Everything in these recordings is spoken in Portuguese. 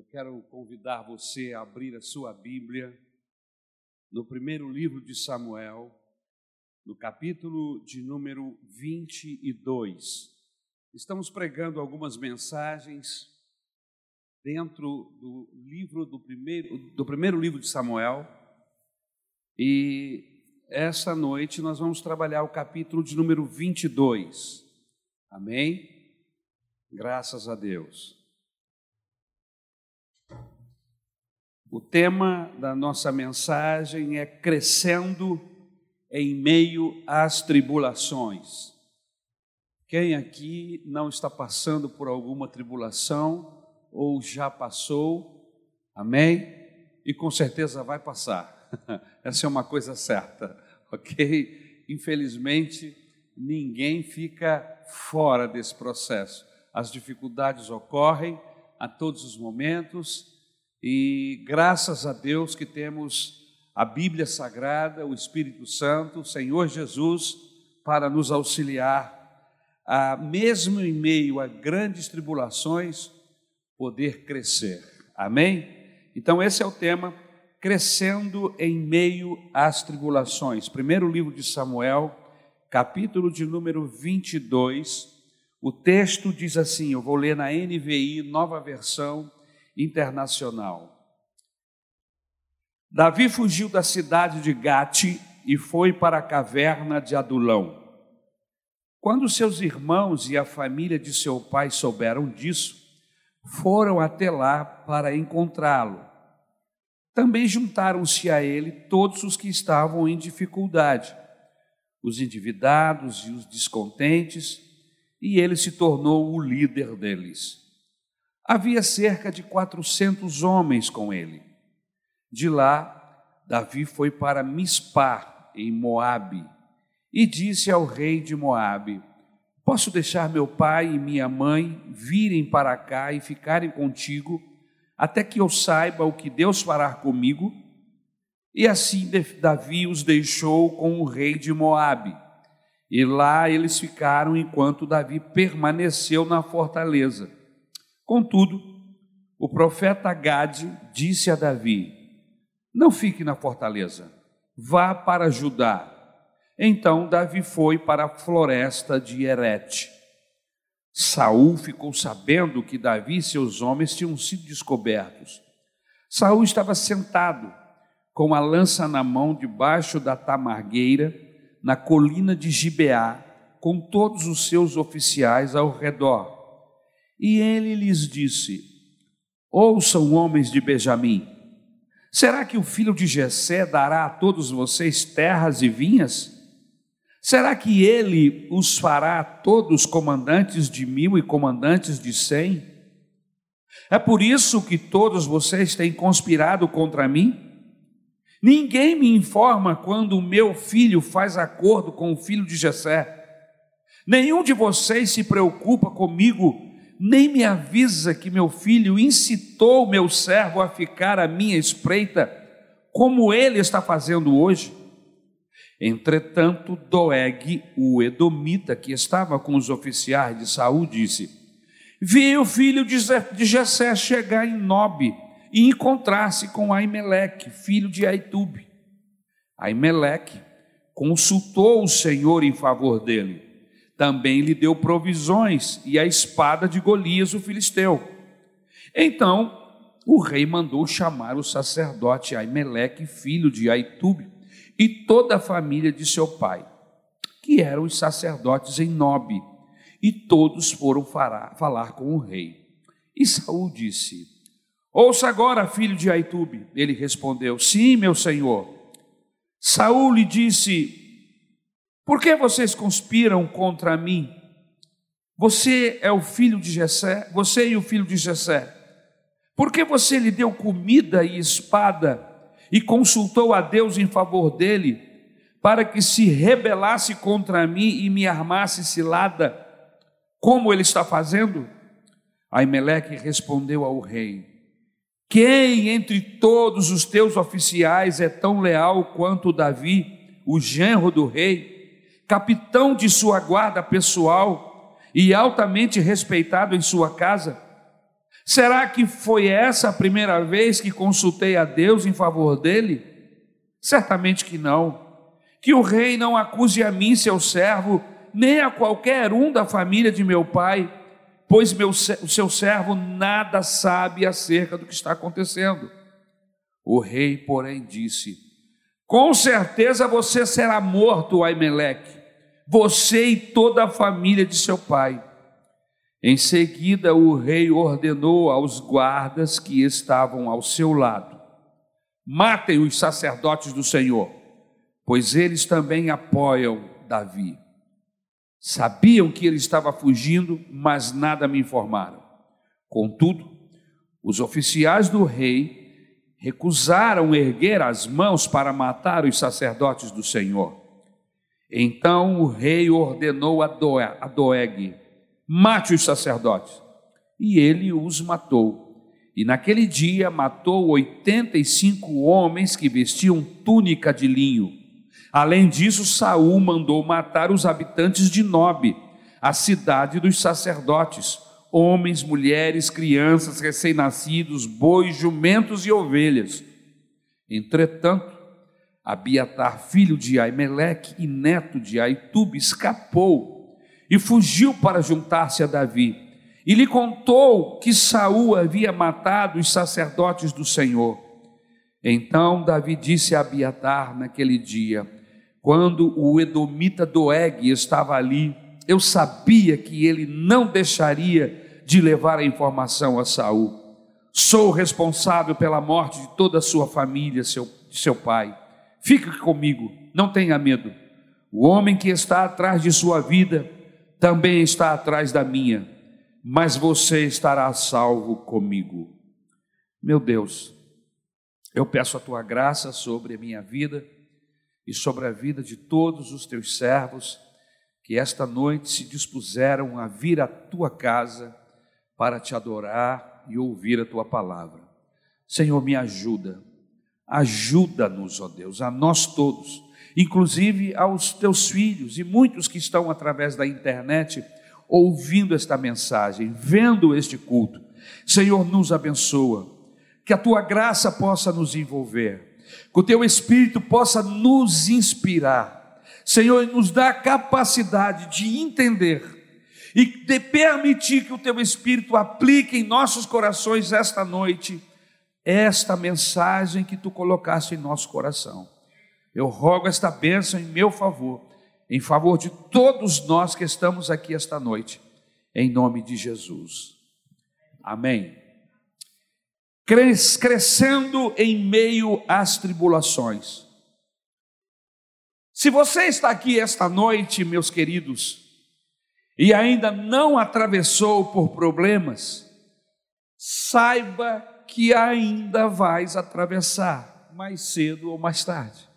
Eu quero convidar você a abrir a sua Bíblia no primeiro livro de Samuel, no capítulo de número 22. Estamos pregando algumas mensagens dentro do livro do primeiro, do primeiro livro de Samuel, e essa noite nós vamos trabalhar o capítulo de número 22. Amém? Graças a Deus. O tema da nossa mensagem é crescendo em meio às tribulações. Quem aqui não está passando por alguma tribulação ou já passou? Amém? E com certeza vai passar. Essa é uma coisa certa, ok? Infelizmente, ninguém fica fora desse processo. As dificuldades ocorrem a todos os momentos e graças a Deus que temos a Bíblia Sagrada, o Espírito Santo, o Senhor Jesus, para nos auxiliar a, mesmo em meio a grandes tribulações, poder crescer. Amém? Então, esse é o tema, crescendo em meio às tribulações. Primeiro livro de Samuel, capítulo de número 22. O texto diz assim: eu vou ler na NVI, nova versão internacional. Davi fugiu da cidade de Gate e foi para a caverna de Adulão. Quando seus irmãos e a família de seu pai souberam disso, foram até lá para encontrá-lo. Também juntaram-se a ele todos os que estavam em dificuldade, os endividados e os descontentes, e ele se tornou o líder deles. Havia cerca de 400 homens com ele. De lá, Davi foi para Mispá, em Moabe, e disse ao rei de Moabe: Posso deixar meu pai e minha mãe virem para cá e ficarem contigo, até que eu saiba o que Deus fará comigo? E assim Davi os deixou com o rei de Moabe. E lá eles ficaram enquanto Davi permaneceu na fortaleza. Contudo, o profeta Gade disse a Davi: Não fique na fortaleza, vá para Judá. Então Davi foi para a floresta de Herete. Saul ficou sabendo que Davi e seus homens tinham sido descobertos. Saul estava sentado com a lança na mão debaixo da tamargueira na colina de Gibeá, com todos os seus oficiais ao redor. E ele lhes disse: Ouçam, homens de Benjamim, será que o filho de Jessé dará a todos vocês terras e vinhas? Será que ele os fará todos comandantes de mil e comandantes de cem? É por isso que todos vocês têm conspirado contra mim? Ninguém me informa quando o meu filho faz acordo com o filho de Jessé. Nenhum de vocês se preocupa comigo nem me avisa que meu filho incitou meu servo a ficar à minha espreita, como ele está fazendo hoje. Entretanto, Doeg, o edomita, que estava com os oficiais de Saul, disse: Vi o filho de Jessé chegar em Nob e encontrar-se com Aimeleque, filho de Aitube. Aimeleque consultou o Senhor em favor dele também lhe deu provisões e a espada de Golias, o filisteu. Então o rei mandou chamar o sacerdote Aimeleque, filho de Aitube, e toda a família de seu pai, que eram os sacerdotes em Nobe, e todos foram falar com o rei. E Saul disse: Ouça agora, filho de Aitube. Ele respondeu: Sim, meu senhor. Saul lhe disse: por que vocês conspiram contra mim? Você é o filho de Jessé, você e o filho de Jessé. Por que você lhe deu comida e espada e consultou a Deus em favor dele, para que se rebelasse contra mim e me armasse cilada, como ele está fazendo? Aimeleque respondeu ao rei: Quem entre todos os teus oficiais é tão leal quanto Davi, o genro do rei? Capitão de sua guarda pessoal e altamente respeitado em sua casa? Será que foi essa a primeira vez que consultei a Deus em favor dele? Certamente que não. Que o rei não acuse a mim, seu servo, nem a qualquer um da família de meu pai, pois meu, o seu servo nada sabe acerca do que está acontecendo. O rei, porém, disse: Com certeza você será morto, Aimeleque, você e toda a família de seu pai. Em seguida, o rei ordenou aos guardas que estavam ao seu lado: matem os sacerdotes do Senhor, pois eles também apoiam Davi. Sabiam que ele estava fugindo, mas nada me informaram. Contudo, os oficiais do rei recusaram erguer as mãos para matar os sacerdotes do Senhor. Então o rei ordenou a Doeg, mate os sacerdotes. E ele os matou. E naquele dia matou 85 homens que vestiam túnica de linho. Além disso, Saul mandou matar os habitantes de Nob, a cidade dos sacerdotes, homens, mulheres, crianças, recém-nascidos, bois, jumentos e ovelhas. Entretanto, Abiatar, filho de Aimeleque e neto de Aitube, escapou e fugiu para juntar-se a Davi. E lhe contou que Saul havia matado os sacerdotes do Senhor. Então Davi disse a Abiatar naquele dia, quando o edomita Doeg estava ali, eu sabia que ele não deixaria de levar a informação a Saul. Sou responsável pela morte de toda a sua família, seu, seu pai. Fique comigo, não tenha medo. O homem que está atrás de sua vida também está atrás da minha, mas você estará salvo comigo. Meu Deus, eu peço a tua graça sobre a minha vida e sobre a vida de todos os teus servos que esta noite se dispuseram a vir à tua casa para te adorar e ouvir a tua palavra. Senhor, me ajuda, ajuda-nos, ó Deus, a nós todos inclusive aos teus filhos e muitos que estão através da internet ouvindo esta mensagem, vendo este culto. Senhor, nos abençoa, que a tua graça possa nos envolver, que o teu espírito possa nos inspirar. Senhor, nos dá a capacidade de entender e de permitir que o teu espírito aplique em nossos corações esta noite esta mensagem que tu colocaste em nosso coração. Eu rogo esta bênção em meu favor, em favor de todos nós que estamos aqui esta noite, em nome de Jesus. Amém. Crescendo em meio às tribulações. Se você está aqui esta noite, meus queridos, e ainda não atravessou por problemas, saiba que ainda vais atravessar, mais cedo ou mais tarde.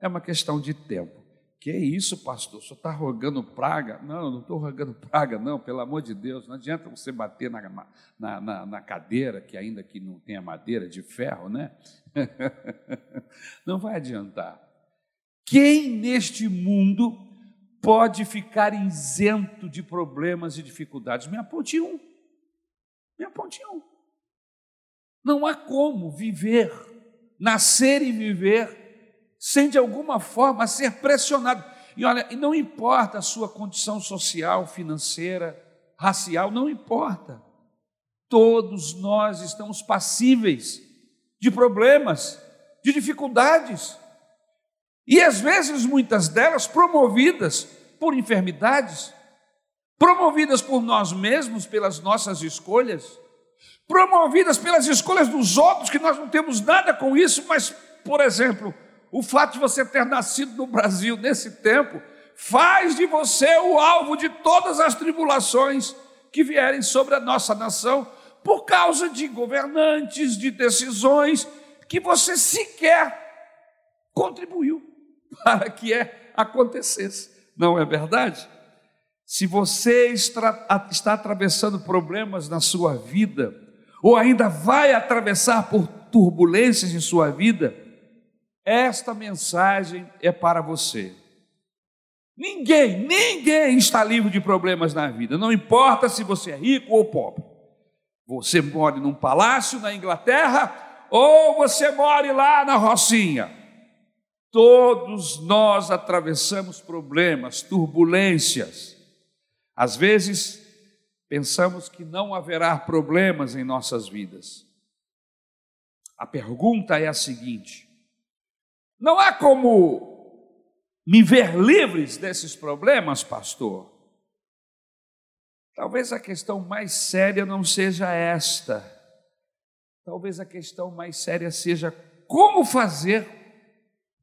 É uma questão de tempo. Que é isso, pastor? Senhor está rogando praga? Não, não estou rogando praga, não, pelo amor de Deus. Não adianta você bater na, na, na, na cadeira, que ainda que não tenha madeira de ferro, né? não vai adiantar. Quem neste mundo pode ficar isento de problemas e dificuldades? Me aponte um. Me aponte um. Não há como viver, nascer e viver sem de alguma forma ser pressionado. E olha, não importa a sua condição social, financeira, racial, não importa. Todos nós estamos passíveis de problemas, de dificuldades. E às vezes, muitas delas promovidas por enfermidades, promovidas por nós mesmos, pelas nossas escolhas, promovidas pelas escolhas dos outros, que nós não temos nada com isso, mas, por exemplo, o fato de você ter nascido no Brasil nesse tempo faz de você o alvo de todas as tribulações que vierem sobre a nossa nação por causa de governantes, de decisões que você sequer contribuiu para que é, acontecesse. Não é verdade? Se você está, atravessando problemas na sua vida, ou ainda vai atravessar por turbulências em sua vida, esta mensagem é para você. Ninguém, ninguém está livre de problemas na vida, não importa se você é rico ou pobre. Você mora num palácio na Inglaterra ou você mora lá na Rocinha. Todos nós atravessamos problemas, turbulências. Às vezes, pensamos que não haverá problemas em nossas vidas. A pergunta é a seguinte: não há como me ver livres desses problemas, pastor? Talvez a questão mais séria não seja esta. Talvez a questão mais séria seja como fazer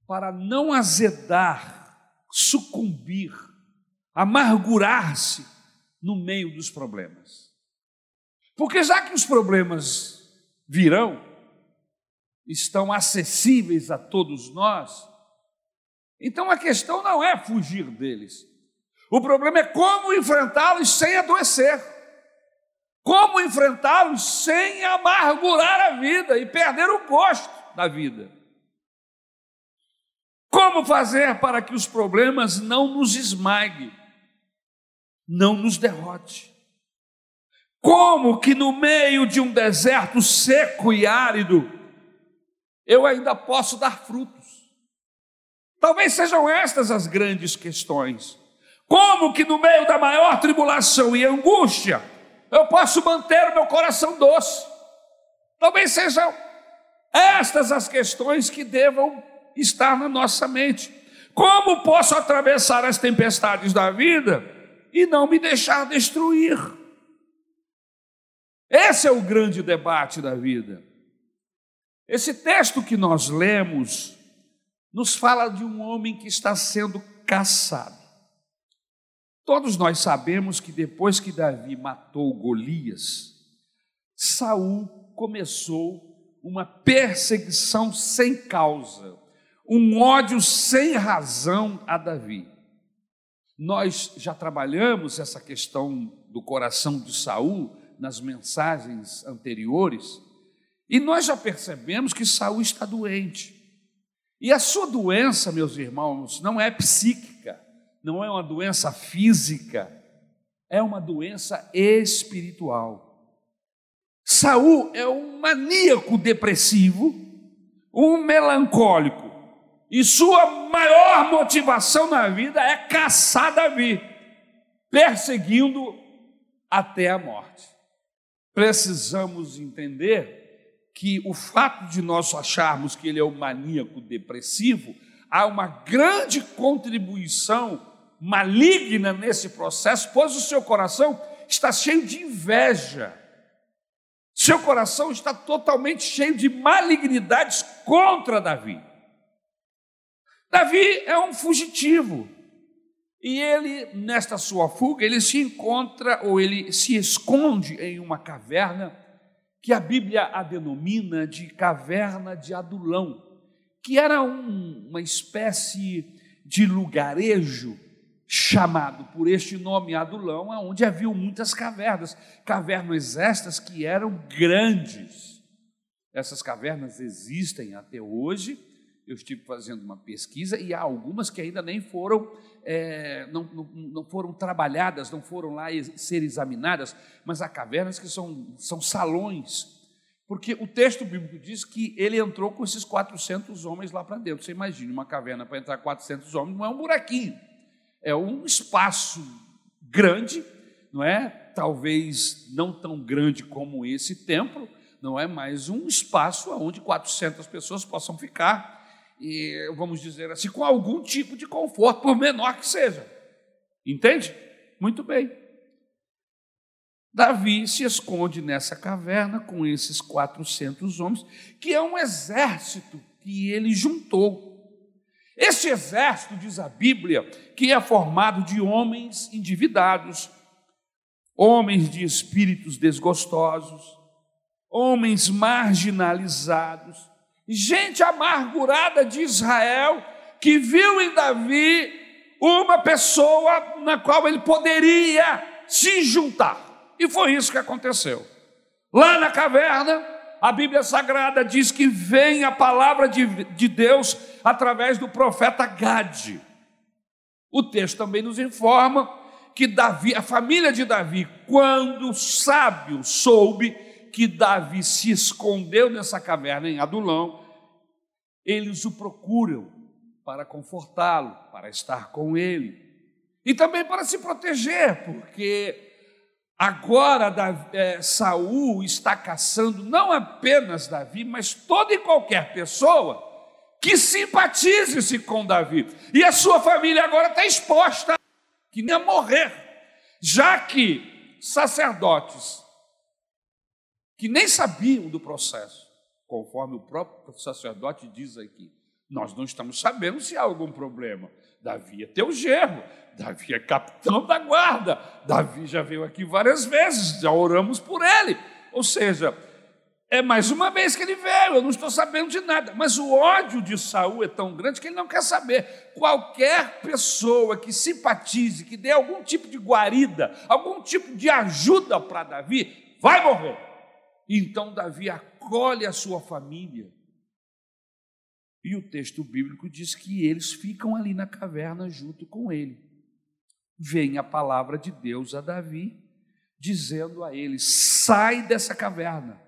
para não azedar, sucumbir, amargurar-se no meio dos problemas. Porque já que os problemas virão, estão acessíveis a todos nós, então a questão não é fugir deles, o problema é como enfrentá-los sem adoecer. Como enfrentá-los sem amargurar a vida e perder o gosto da vida. Como fazer para que os problemas não nos esmaguem, não nos derrote? Como que no meio de um deserto seco e árido, eu ainda posso dar frutos? Talvez sejam estas as grandes questões. Como que no meio da maior tribulação e angústia eu posso manter o meu coração doce? Talvez sejam estas as questões que devam estar na nossa mente. Como posso atravessar as tempestades da vida e não me deixar destruir? Esse é o grande debate da vida. Esse texto que nós lemos nos fala de um homem que está sendo caçado. Todos nós sabemos que depois que Davi matou Golias, Saul começou uma perseguição sem causa, um ódio sem razão a Davi. Nós já trabalhamos essa questão do coração de Saul nas mensagens anteriores, e nós já percebemos que Saul está doente. E a sua doença, meus irmãos, não é psíquica não é uma doença física, é uma doença espiritual. Saul é um maníaco depressivo, um melancólico, e sua maior motivação na vida é caçar Davi, perseguindo até a morte. Precisamos entender que o fato de nós acharmos que ele é um maníaco depressivo, há uma grande contribuição maligna nesse processo, pois o seu coração está cheio de inveja. Seu coração está totalmente cheio de malignidades contra Davi. Davi é um fugitivo. E ele, nesta sua fuga, ele se encontra ou ele se esconde em uma caverna que a Bíblia a denomina de caverna de Adulão, que era um, uma espécie de lugarejo chamado por este nome Adulão, onde havia muitas cavernas, cavernas estas que eram grandes. Essas cavernas existem até hoje. Eu estive fazendo uma pesquisa e há algumas que ainda nem foram, é, não, não, não, foram trabalhadas, não foram lá ser examinadas, mas há cavernas que são, são salões, porque o texto bíblico diz que ele entrou com esses 400 homens lá para dentro. Você imagina uma caverna para entrar 400 homens, não é um buraquinho é um espaço grande, não é? Talvez não tão grande como esse templo, não é? Mas um espaço onde 400 pessoas possam ficar e vamos dizer assim com algum tipo de conforto, por menor que seja. Entende? Muito bem. Davi se esconde nessa caverna com esses 400 homens, que é um exército que ele juntou este exército, diz a Bíblia, que é formado de homens endividados, homens de espíritos desgostosos, homens marginalizados, gente amargurada de Israel que viu em Davi uma pessoa na qual ele poderia se juntar. E foi isso que aconteceu. Lá na caverna, a Bíblia Sagrada diz que vem a palavra de, de Deus através do profeta Gade. O texto também nos informa que Davi, a família de Davi, quando sábio soube que Davi se escondeu nessa caverna em Adulão, eles o procuram para confortá-lo, para estar com ele e também para se proteger, porque agora é, Saul está caçando não apenas Davi, mas toda e qualquer pessoa que simpatize-se com Davi. E a sua família agora está exposta, que nem a morrer, já que sacerdotes que nem sabiam do processo, conforme o próprio sacerdote diz aqui, nós não estamos sabendo se há algum problema. Davi é teu gerro, Davi é capitão da guarda, Davi já veio aqui várias vezes, já oramos por ele. Ou seja, é mais uma vez que ele veio, eu não estou sabendo de nada. Mas o ódio de Saul é tão grande que ele não quer saber. Qualquer pessoa que simpatize, que dê algum tipo de guarida, algum tipo de ajuda para Davi, vai morrer. Então Davi acolhe a sua família. E o texto bíblico diz que eles ficam ali na caverna junto com ele. Vem a palavra de Deus a Davi, dizendo a ele: sai dessa caverna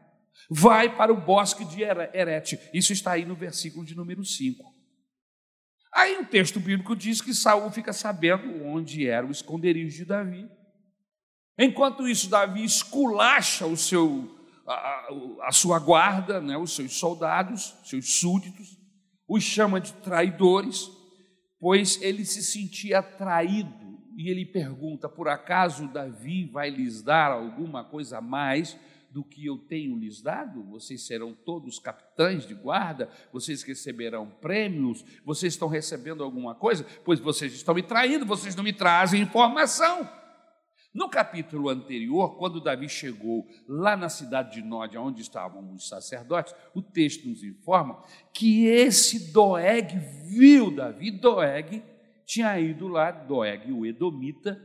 vai para o bosque de Herete. Isso está aí no versículo de número 5. Aí o texto bíblico diz que Saul fica sabendo onde era o esconderijo de Davi. Enquanto isso, Davi esculacha o seu, a, a sua guarda, né, os seus soldados, seus súditos, os chama de traidores, pois ele se sentia traído. E ele pergunta: por acaso Davi vai lhes dar alguma coisa a mais? do que eu tenho lhes dado? Vocês serão todos capitães de guarda? Vocês receberão prêmios? Vocês estão recebendo alguma coisa? Pois vocês estão me traindo, vocês não me trazem informação. No capítulo anterior, quando Davi chegou lá na cidade de Nódia, onde estavam os sacerdotes, o texto nos informa que esse Doeg viu Davi. Doeg tinha ido lá, Doeg, o Edomita,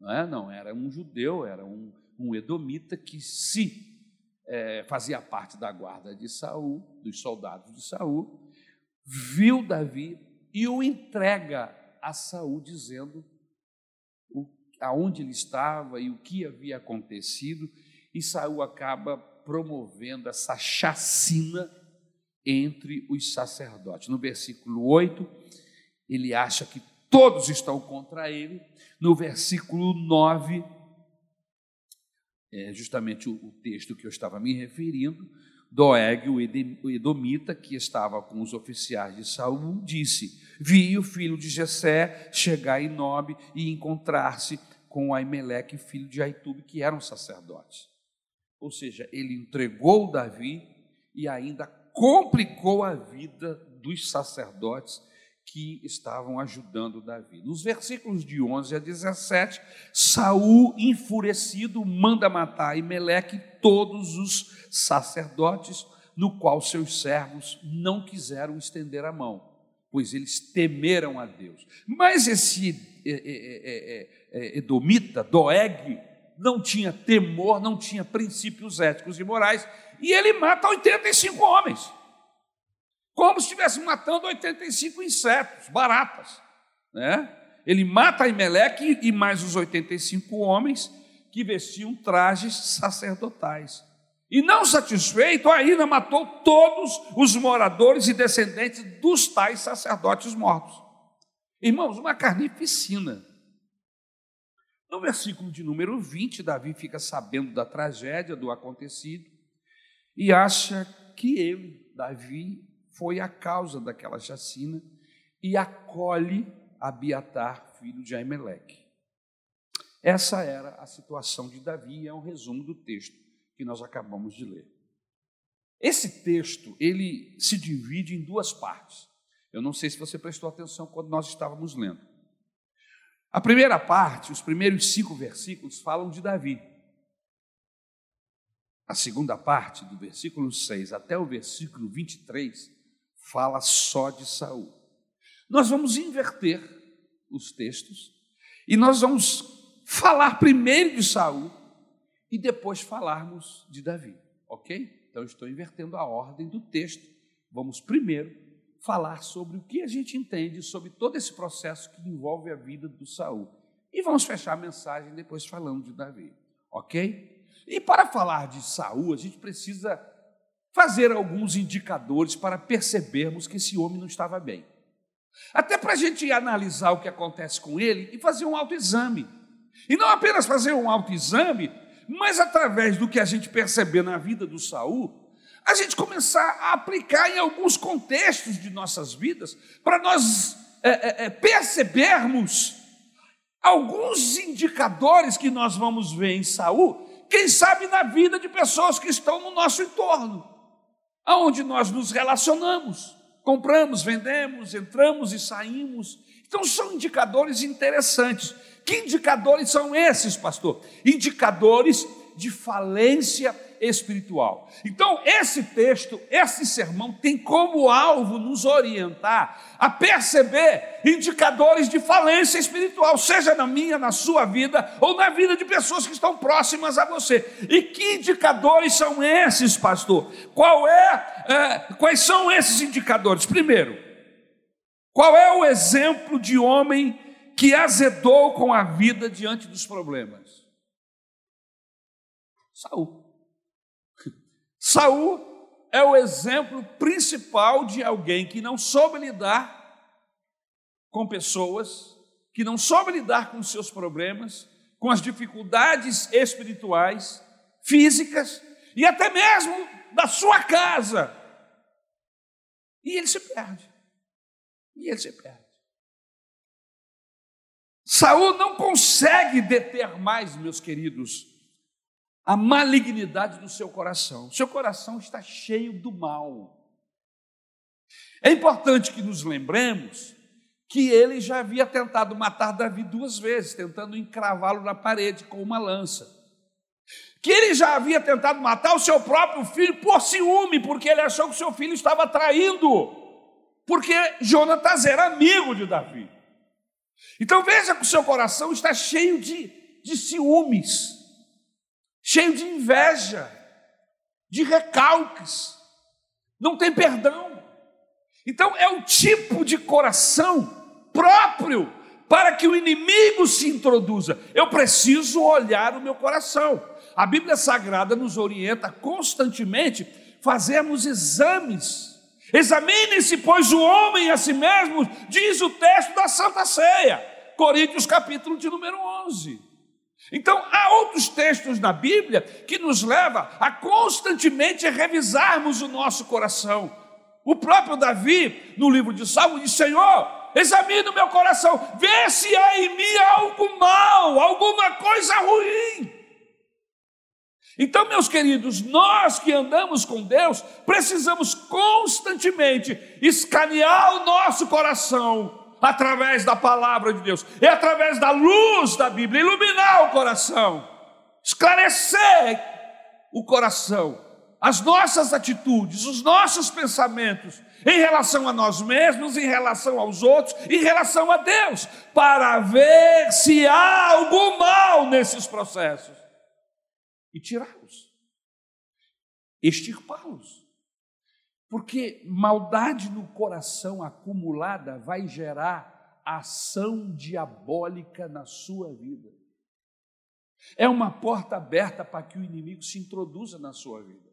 não, é? não era um judeu, era um, um Edomita que se é, fazia parte da guarda de Saul, dos soldados de Saul, viu Davi e o entrega a Saul, dizendo aonde ele estava e o que havia acontecido, e Saul acaba promovendo essa chacina entre os sacerdotes. No versículo 8, ele acha que todos estão contra ele. No versículo 9, é justamente o, texto que eu estava me referindo, Doeg, o Edomita, que estava com os oficiais de Saul, disse: Vi o filho de Jessé chegar em Nob e encontrar-se com Aimeleque, filho de Aitube, que eram sacerdotes. Ou seja, ele entregou Davi e ainda complicou a vida dos sacerdotes que estavam ajudando Davi. Nos versículos de 11 a 17, Saul, enfurecido, manda matar Imeleque todos os sacerdotes, no qual seus servos não quiseram estender a mão, pois eles temeram a Deus. Mas esse é, é, é, Edomita, Doeg, não tinha temor, não tinha princípios éticos e morais, e ele mata 85 homens como se estivesse matando 85 insetos, baratas. Né? Ele mata Imeleque e mais os 85 homens que vestiam trajes sacerdotais. E não satisfeito, ainda matou todos os moradores e descendentes dos tais sacerdotes mortos. Irmãos, uma carnificina. No versículo de número 20, Davi fica sabendo da tragédia, do acontecido, e acha que ele, Davi, foi a causa daquela chacina e acolhe Abiatar, filho de Aimeleque. Essa era a situação de Davi, é um resumo do texto que nós acabamos de ler. Esse texto, ele se divide em duas partes. Eu não sei se você prestou atenção quando nós estávamos lendo. A primeira parte, os primeiros cinco versículos, falam de Davi. A segunda parte, do versículo 6 até o versículo 23, fala só de Saul. Nós vamos inverter os textos e nós vamos falar primeiro de Saul e depois falarmos de Davi, ok? Então estou invertendo a ordem do texto. Vamos primeiro falar sobre o que a gente entende sobre todo esse processo que envolve a vida do Saul. E vamos fechar a mensagem depois falando de Davi, ok? E para falar de Saul, a gente precisa fazer alguns indicadores para percebermos que esse homem não estava bem. Até para a gente analisar o que acontece com ele e fazer um autoexame. E não apenas fazer um autoexame, mas através do que a gente perceber na vida do Saul, a gente começar a aplicar em alguns contextos de nossas vidas, para nós é, é, é, percebermos alguns indicadores que nós vamos ver em Saul, quem sabe na vida de pessoas que estão no nosso entorno, aonde nós nos relacionamos, compramos, vendemos, entramos e saímos. Então são indicadores interessantes. Que indicadores são esses, pastor? Indicadores de falência espiritual. Então, esse texto, esse sermão, tem como alvo nos orientar a perceber indicadores de falência espiritual, seja na minha, na sua vida ou na vida de pessoas que estão próximas a você. E que indicadores são esses, pastor? Qual é, é quais são esses indicadores? Primeiro, qual é o exemplo de homem que azedou com a vida diante dos problemas? Saul. Saul é o exemplo principal de alguém que não soube lidar com pessoas, que não soube lidar com seus problemas, com as dificuldades espirituais, físicas e até mesmo da sua casa. E ele se perde. E ele se perde. Saul não consegue deter mais, meus queridos, a malignidade do seu coração. Seu coração está cheio do mal. É importante que nos lembremos que ele já havia tentado matar Davi duas vezes, tentando encravá-lo na parede com uma lança. Que ele já havia tentado matar o seu próprio filho por ciúme, porque ele achou que seu filho estava traindo, porque Jonatas era amigo de Davi. Então veja que o seu coração está cheio de, de ciúmes cheio de inveja, de recalques, não tem perdão. Então é o tipo de coração próprio para que o inimigo se introduza. Eu preciso olhar o meu coração. A Bíblia Sagrada nos orienta constantemente fazermos exames. Examine-se, pois, o homem a si mesmo, diz o texto da Santa Ceia. Coríntios capítulo de número 11. Então, há outros textos na Bíblia que nos leva a constantemente revisarmos o nosso coração. O próprio Davi, no livro de Salmo, diz: Senhor, examine o meu coração, vê se há em mim algo mal, alguma coisa ruim. Então, meus queridos, nós que andamos com Deus, precisamos constantemente escanear o nosso coração através da palavra de Deus, é através da luz da Bíblia, iluminar o coração, esclarecer o coração, as nossas atitudes, os nossos pensamentos em relação a nós mesmos, em relação aos outros, em relação a Deus, para ver se há algum mal nesses processos e tirá-los, extirpá-los. Porque maldade no coração acumulada vai gerar ação diabólica na sua vida. É uma porta aberta para que o inimigo se introduza na sua vida.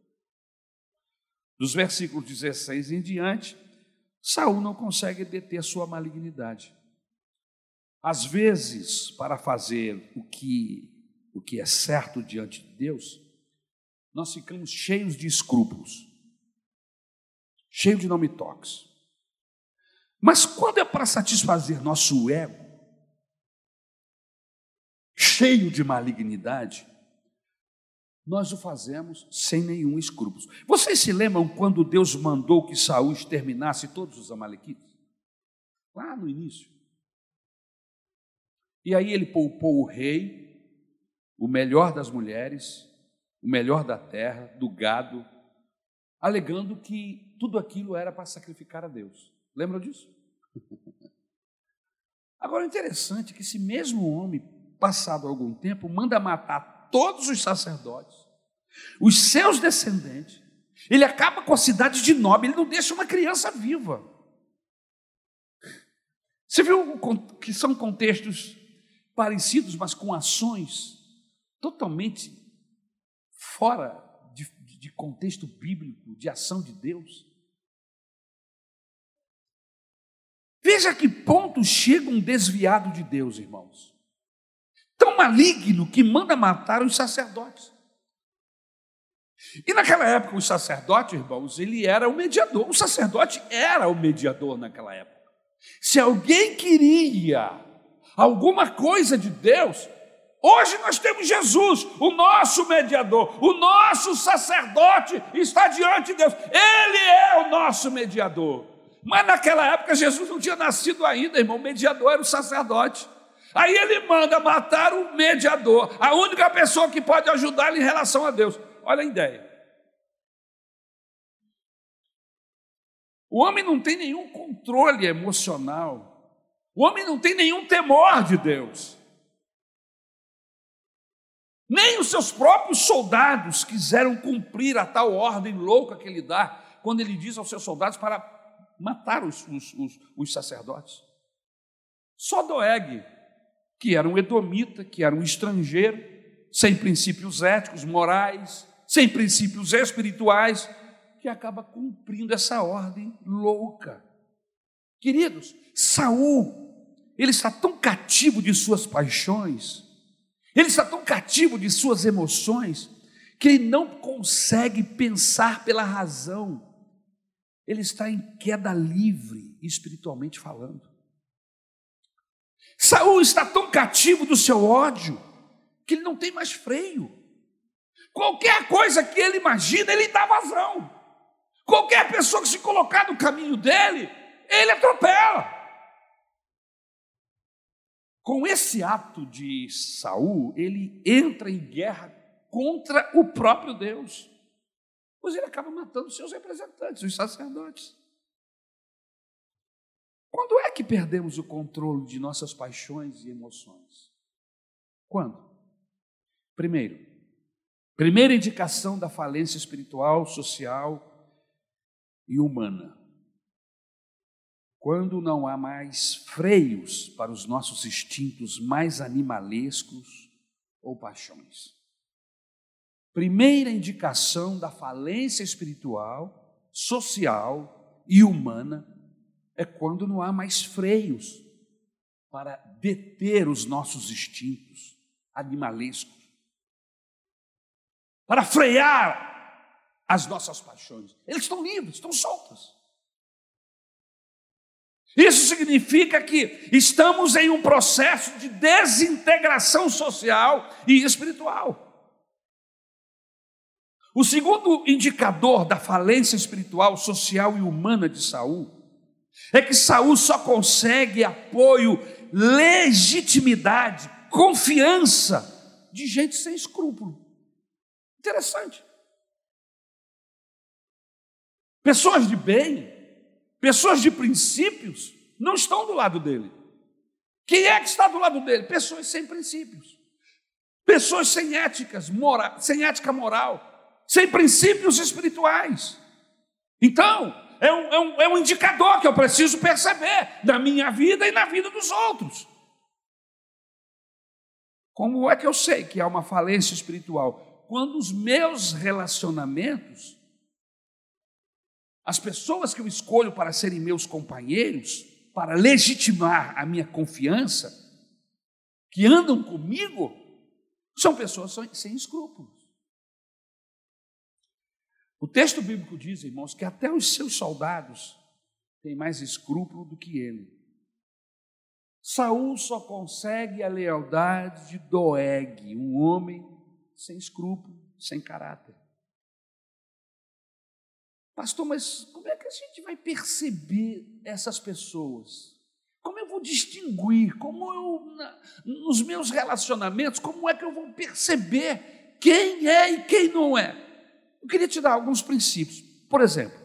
Dos versículos 16 em diante, Saul não consegue deter sua malignidade. Às vezes, para fazer o que o que é certo diante de Deus, nós ficamos cheios de escrúpulos cheio de nome toques. Mas quando é para satisfazer nosso ego, cheio de malignidade, nós o fazemos sem nenhum escrúpulo. Vocês se lembram quando Deus mandou que Saul exterminasse todos os amalequitas? Lá no início. E aí ele poupou o rei, o melhor das mulheres, o melhor da terra, do gado, alegando que tudo aquilo era para sacrificar a Deus. Lembram disso? Agora, interessante é que esse mesmo homem, passado algum tempo, manda matar todos os sacerdotes, os seus descendentes, ele acaba com a cidade de Nob, ele não deixa uma criança viva. Você viu que são contextos parecidos, mas com ações totalmente fora de, de contexto bíblico, de ação de Deus. Veja que ponto chega um desviado de Deus, irmãos. Tão maligno que manda matar os sacerdotes. E naquela época, o sacerdote, irmãos, ele era o mediador. O sacerdote era o mediador naquela época. Se alguém queria alguma coisa de Deus, hoje nós temos Jesus, o nosso mediador, o nosso sacerdote está diante de Deus. Ele é o nosso mediador. Mas naquela época Jesus não tinha nascido ainda, irmão. O mediador era o sacerdote. Aí ele manda matar o mediador, a única pessoa que pode ajudar ele em relação a Deus. Olha a ideia. O homem não tem nenhum controle emocional. O homem não tem nenhum temor de Deus. Nem os seus próprios soldados quiseram cumprir a tal ordem louca que ele dá, quando ele diz aos seus soldados para matar os, os, os, os sacerdotes. Só Doeg, que era um edomita, que era um estrangeiro, sem princípios éticos, morais, sem princípios espirituais, que acaba cumprindo essa ordem louca. Queridos, Saul, ele está tão cativo de suas paixões, ele está tão cativo de suas emoções, que ele não consegue pensar pela razão. Ele está em queda livre, espiritualmente falando. Saul está tão cativo do seu ódio que ele não tem mais freio. Qualquer coisa que ele imagina, ele dá vazão. Qualquer pessoa que se colocar no caminho dele, ele atropela. Com esse ato de Saul, ele entra em guerra contra o próprio Deus. Pois ele acaba matando seus representantes, os sacerdotes. Quando é que perdemos o controle de nossas paixões e emoções? Quando? Primeiro, primeira indicação da falência espiritual, social e humana. Quando não há mais freios para os nossos instintos mais animalescos ou paixões. Primeira indicação da falência espiritual, social e humana é quando não há mais freios para deter os nossos instintos animalescos, para frear as nossas paixões. Eles estão livres, estão soltos. Isso significa que estamos em um processo de desintegração social e espiritual. O segundo indicador da falência espiritual, social e humana de Saul é que Saul só consegue apoio, legitimidade, confiança de gente sem escrúpulo. Interessante. Pessoas de bem, pessoas de princípios, não estão do lado dele. Quem é que está do lado dele? Pessoas sem princípios, pessoas sem éticas, mora, sem ética moral, sem princípios espirituais. Então, é um, é, um, é um indicador que eu preciso perceber na minha vida e na vida dos outros. Como é que eu sei que há uma falência espiritual? Quando os meus relacionamentos as pessoas que eu escolho para serem meus companheiros, para legitimar a minha confiança, que andam comigo, são pessoas sem escrúpulos. O texto bíblico diz, irmãos, que até os seus soldados têm mais escrúpulo do que ele. Saul só consegue a lealdade de Doeg, um homem sem escrúpulo, sem caráter. Pastor, mas como é que a gente vai perceber essas pessoas? Como eu vou distinguir? Como eu, na, nos meus relacionamentos, como é que eu vou perceber quem é e quem não é? Eu queria te dar alguns princípios. Por exemplo,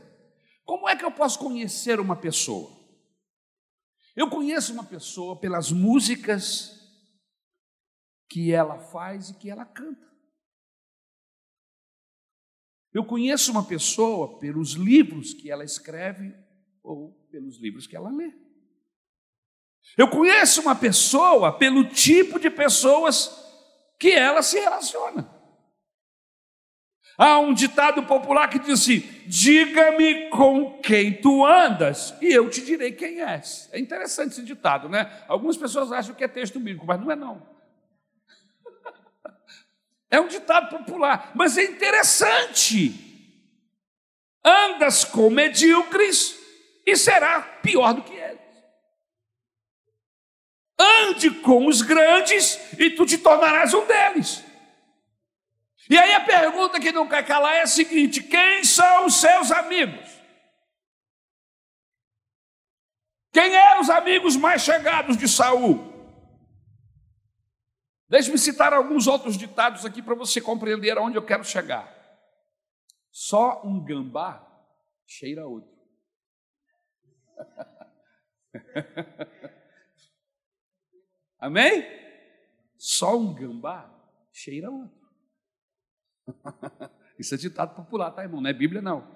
como é que eu posso conhecer uma pessoa? Eu conheço uma pessoa pelas músicas que ela faz e que ela canta. Eu conheço uma pessoa pelos livros que ela escreve ou pelos livros que ela lê. Eu conheço uma pessoa pelo tipo de pessoas que ela se relaciona. Há um ditado popular que diz assim: diga-me com quem tu andas, e eu te direi quem és. É interessante esse ditado, né? Algumas pessoas acham que é texto bíblico, mas não é não. É um ditado popular, mas é interessante. Andas com medíocres e será pior do que eles. Ande com os grandes e tu te tornarás um deles. E aí a pergunta que não quer calar é a seguinte: quem são os seus amigos? Quem eram os amigos mais chegados de Saul? Deixe-me citar alguns outros ditados aqui para você compreender aonde eu quero chegar. Só um gambá cheira outro. Amém? Só um gambá cheira outro. Isso é ditado popular, tá, irmão? Não é Bíblia, não.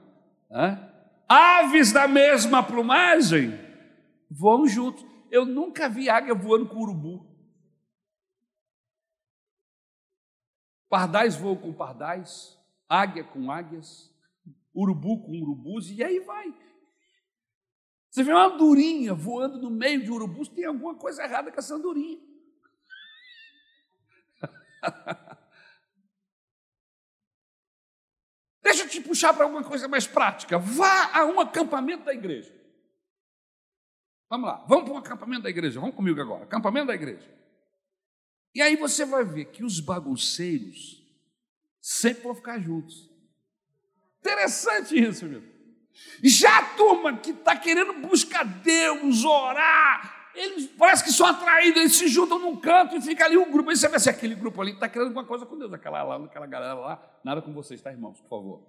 Hã? Aves da mesma plumagem voam juntos. Eu nunca vi águia voando com urubu. Pardais voam com pardais, águia com águias, urubu com urubus, e aí vai. Você vê uma andorinha voando no meio de urubus, tem alguma coisa errada com essa andorinha. Deixa eu te puxar para alguma coisa mais prática. Vá a um acampamento da igreja. Vamos lá, vamos para um acampamento da igreja. Vamos comigo agora. Acampamento da igreja. E aí você vai ver que os bagunceiros sempre vão ficar juntos. Interessante isso, meu. Já a turma que está querendo buscar Deus, orar, eles parece que são atraídos, eles se juntam num canto e fica ali um grupo. Aí você vê se aquele grupo ali está querendo alguma coisa com Deus. Aquela lá, aquela galera lá, nada com vocês, tá, irmãos, por favor.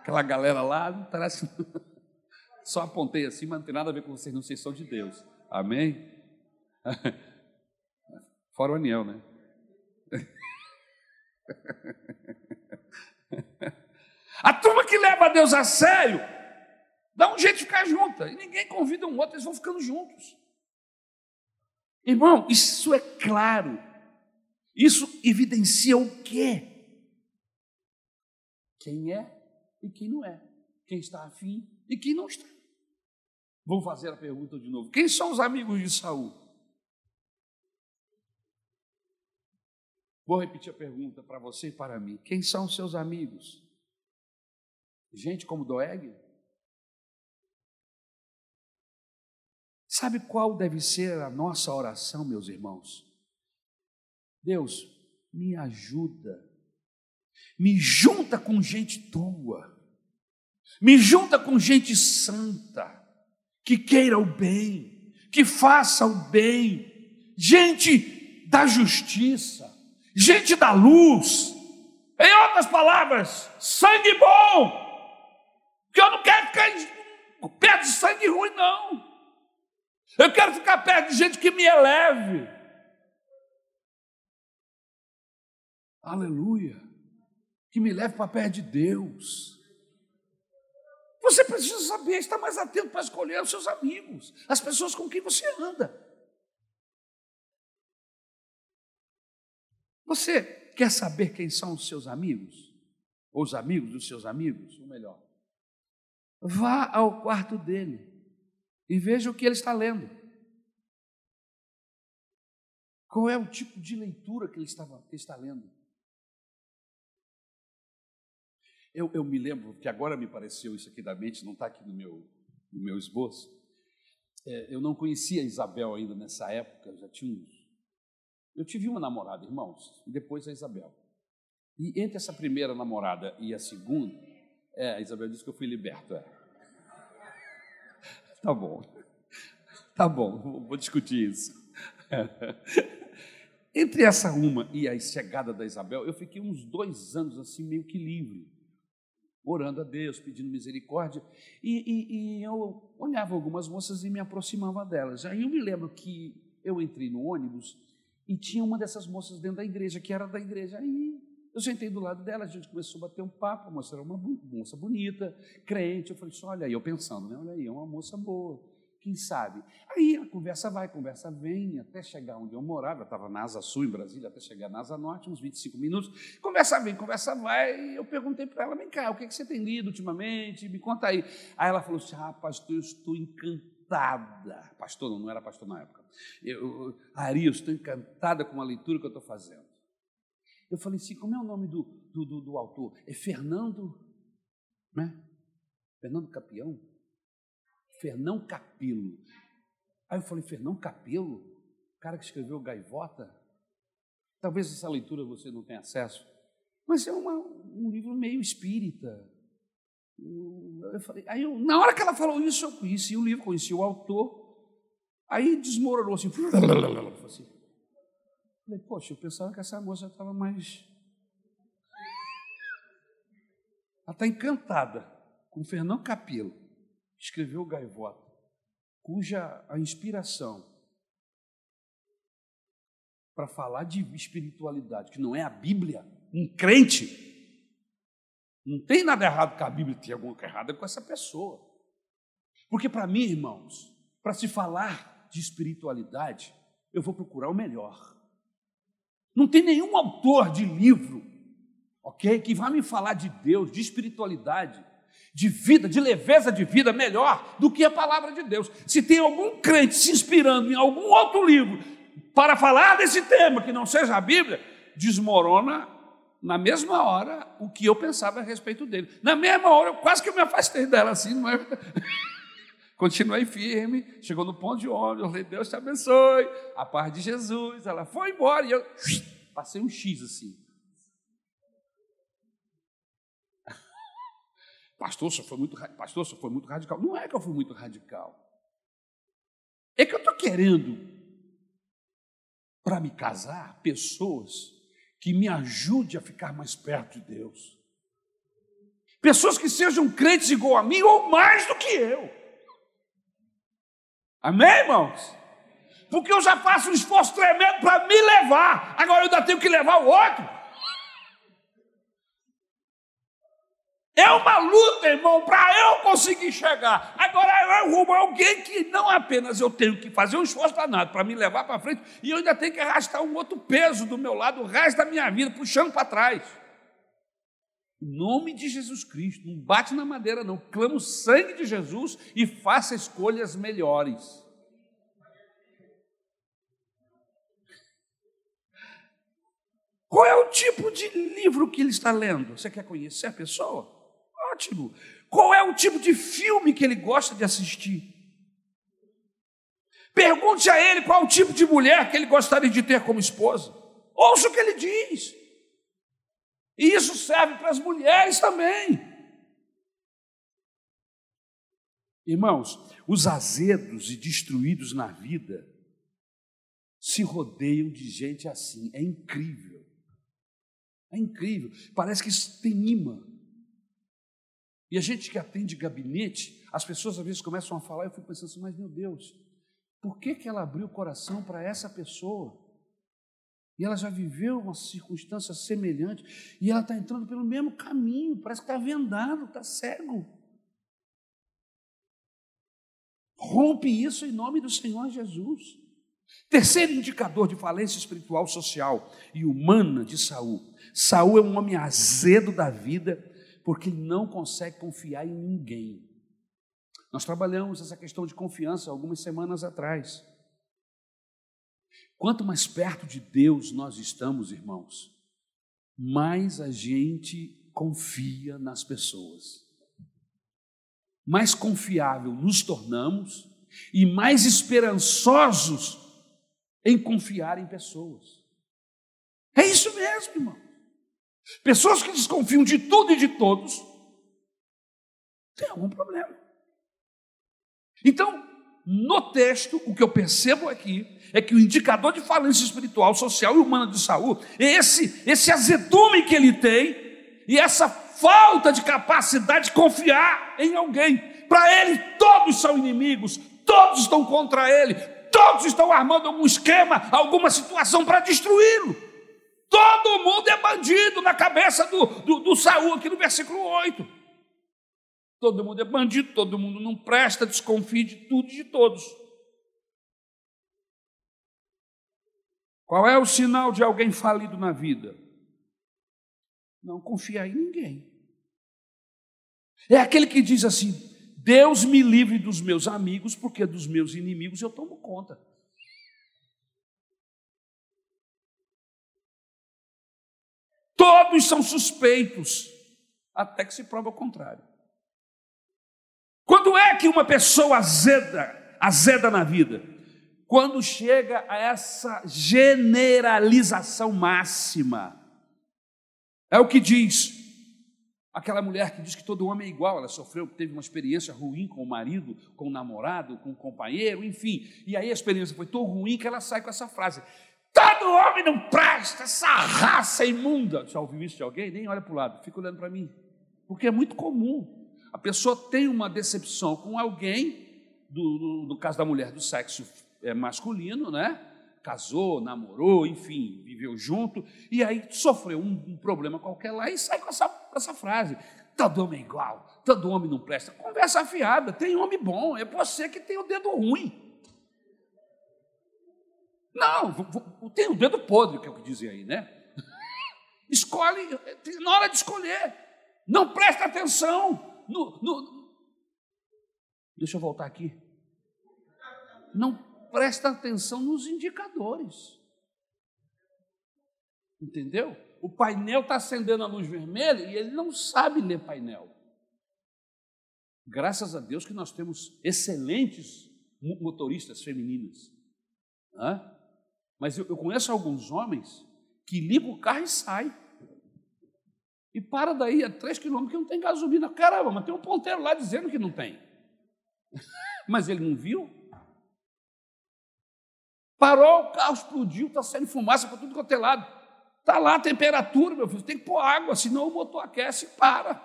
Aquela galera lá, não parece. Só apontei assim, mas não tem nada a ver com vocês, não, vocês são de Deus. Amém? Fora o anel, né? A turma que leva Deus a sério, dá um jeito de ficar junta. E ninguém convida um outro, eles vão ficando juntos. Irmão, isso é claro. Isso evidencia o quê? Quem é e quem não é. Quem está afim e quem não está. Vou fazer a pergunta de novo. Quem são os amigos de Saul? Vou repetir a pergunta para você e para mim: quem são os seus amigos? Gente como Doeg? Sabe qual deve ser a nossa oração, meus irmãos? Deus, me ajuda, me junta com gente tua, me junta com gente santa, que queira o bem, que faça o bem, gente da justiça, gente da luz, em outras palavras, sangue bom, que eu não quero ficar perto de sangue ruim, não. Eu quero ficar perto de gente que me eleve. Aleluia. Que me leve para perto de Deus. Você precisa saber, estar mais atento para escolher os seus amigos, as pessoas com quem você anda. Você quer saber quem são os seus amigos? Ou os amigos dos seus amigos? Ou melhor, vá ao quarto dele e veja o que ele está lendo. Qual é o tipo de leitura que ele, estava, que ele está lendo? Eu, eu, me lembro que agora me pareceu isso aqui da mente, não está aqui no meu, no meu esboço. É, eu não conhecia Isabel ainda nessa época, já tinha uns eu tive uma namorada, irmãos, e depois a Isabel. E entre essa primeira namorada e a segunda, é, a Isabel disse que eu fui liberto. É. Tá bom, tá bom, vou discutir isso. Entre essa uma e a chegada da Isabel, eu fiquei uns dois anos assim, meio que livre, orando a Deus, pedindo misericórdia, e, e, e eu olhava algumas moças e me aproximava delas. Aí eu me lembro que eu entrei no ônibus e tinha uma dessas moças dentro da igreja, que era da igreja. Aí eu sentei do lado dela, a gente começou a bater um papo, a moça era uma moça bonita, crente. Eu falei assim: olha aí, eu pensando, né? Olha aí, é uma moça boa. quem sabe? Aí a conversa vai, a conversa vem, até chegar onde eu morava, eu estava na Asa Sul, em Brasília, até chegar na Asa Norte, uns 25 minutos. Conversa vem, conversa vai, eu perguntei para ela, vem cá, o que, que você tem lido ultimamente? Me conta aí. Aí ela falou assim, ah, pastor, eu estou encantada. Pastor, não, não era pastor na época. Eu, Ari, eu estou encantada com a leitura que eu estou fazendo. Eu falei assim, como é o nome do, do, do, do autor? É Fernando, né? Fernando Capião? Fernão Capelo. Aí eu falei, Fernão Capelo? O cara que escreveu Gaivota? Talvez essa leitura você não tenha acesso, mas é uma, um livro meio espírita. Eu falei, aí eu, na hora que ela falou isso, eu conheci o livro, conheci o autor, aí desmoronou assim. assim. Falei, poxa, eu pensava que essa moça estava mais. Ela está encantada com Fernão Capelo escreveu Gaivota, cuja a inspiração para falar de espiritualidade, que não é a Bíblia, um crente, não tem nada errado com a Bíblia, tem alguma coisa errada com essa pessoa. Porque para mim, irmãos, para se falar de espiritualidade, eu vou procurar o melhor. Não tem nenhum autor de livro, ok, que vá me falar de Deus, de espiritualidade, de vida, de leveza de vida melhor do que a palavra de Deus. Se tem algum crente se inspirando em algum outro livro para falar desse tema que não seja a Bíblia, desmorona na mesma hora o que eu pensava a respeito dele. Na mesma hora, eu quase que eu me afastei dela assim, não é? Continuei firme, chegou no ponto de ônibus, falei, Deus te abençoe, a paz de Jesus. Ela foi embora e eu passei um X assim. Pastor, você foi muito, pastor, você foi muito radical. Não é que eu fui muito radical. É que eu estou querendo, para me casar, pessoas que me ajudem a ficar mais perto de Deus. Pessoas que sejam crentes igual a mim ou mais do que eu. Amém, irmãos? Porque eu já faço um esforço tremendo para me levar, agora eu ainda tenho que levar o outro. É uma luta, irmão, para eu conseguir chegar. Agora eu arrumo alguém que não apenas eu tenho que fazer um esforço danado para me levar para frente, e eu ainda tenho que arrastar um outro peso do meu lado o resto da minha vida, puxando para trás. Em nome de Jesus Cristo, não bate na madeira, não. Clama o sangue de Jesus e faça escolhas melhores. Qual é o tipo de livro que ele está lendo? Você quer conhecer a pessoa? Qual é o tipo de filme que ele gosta de assistir? Pergunte a ele qual o tipo de mulher que ele gostaria de ter como esposa. Ouça o que ele diz. E isso serve para as mulheres também. Irmãos, os azedos e destruídos na vida se rodeiam de gente assim. É incrível. É incrível. Parece que tem imã. E a gente que atende gabinete, as pessoas às vezes começam a falar, eu fico pensando assim, mas meu Deus, por que, que ela abriu o coração para essa pessoa? E ela já viveu uma circunstância semelhante, e ela está entrando pelo mesmo caminho, parece que está vendado, está cego. Rompe isso em nome do Senhor Jesus. Terceiro indicador de falência espiritual, social e humana de Saul. Saul é um homem azedo da vida porque ele não consegue confiar em ninguém. Nós trabalhamos essa questão de confiança algumas semanas atrás. Quanto mais perto de Deus nós estamos, irmãos, mais a gente confia nas pessoas. Mais confiável nos tornamos e mais esperançosos em confiar em pessoas. É isso mesmo, irmão. Pessoas que desconfiam de tudo e de todos têm algum problema. Então, no texto, o que eu percebo aqui é que o indicador de falência espiritual, social e humana de Saul é esse, esse azedume que ele tem e essa falta de capacidade de confiar em alguém. Para ele, todos são inimigos, todos estão contra ele, todos estão armando algum esquema, alguma situação para destruí-lo. Todo mundo é bandido na cabeça do, do, do Saul, aqui no versículo 8. Todo mundo é bandido, todo mundo não presta, desconfie de tudo e de todos. Qual é o sinal de alguém falido na vida? Não confiar em ninguém. É aquele que diz assim: Deus me livre dos meus amigos, porque dos meus inimigos eu tomo conta. Todos são suspeitos, até que se prova o contrário. Quando é que uma pessoa azeda, azeda na vida? Quando chega a essa generalização máxima. É o que diz aquela mulher que diz que todo homem é igual, ela sofreu, teve uma experiência ruim com o marido, com o namorado, com o companheiro, enfim. E aí a experiência foi tão ruim que ela sai com essa frase: Todo homem não presta, essa raça imunda. Já ouviu isso de alguém? Nem olha para o lado, fica olhando para mim. Porque é muito comum. A pessoa tem uma decepção com alguém, do, do, no caso da mulher do sexo é, masculino, né? Casou, namorou, enfim, viveu junto, e aí sofreu um, um problema qualquer lá e sai com essa, com essa frase: todo homem é igual, todo homem não presta. Conversa afiada, tem homem bom, é você que tem o dedo ruim. Não, tem o dedo podre, que é o que dizem aí, né? Escolhe, na hora de escolher, não presta atenção. No, no... Deixa eu voltar aqui. Não presta atenção nos indicadores. Entendeu? O painel está acendendo a luz vermelha e ele não sabe ler painel. Graças a Deus que nós temos excelentes motoristas femininas. Hã? Mas eu, eu conheço alguns homens que ligam o carro e saem. E para daí a três quilômetros que não tem gasolina. Caramba, mas tem um ponteiro lá dizendo que não tem. mas ele não viu? Parou, o carro explodiu, está saindo fumaça para tudo quanto é lado. Está lá a temperatura, meu filho, tem que pôr água, senão o motor aquece e para.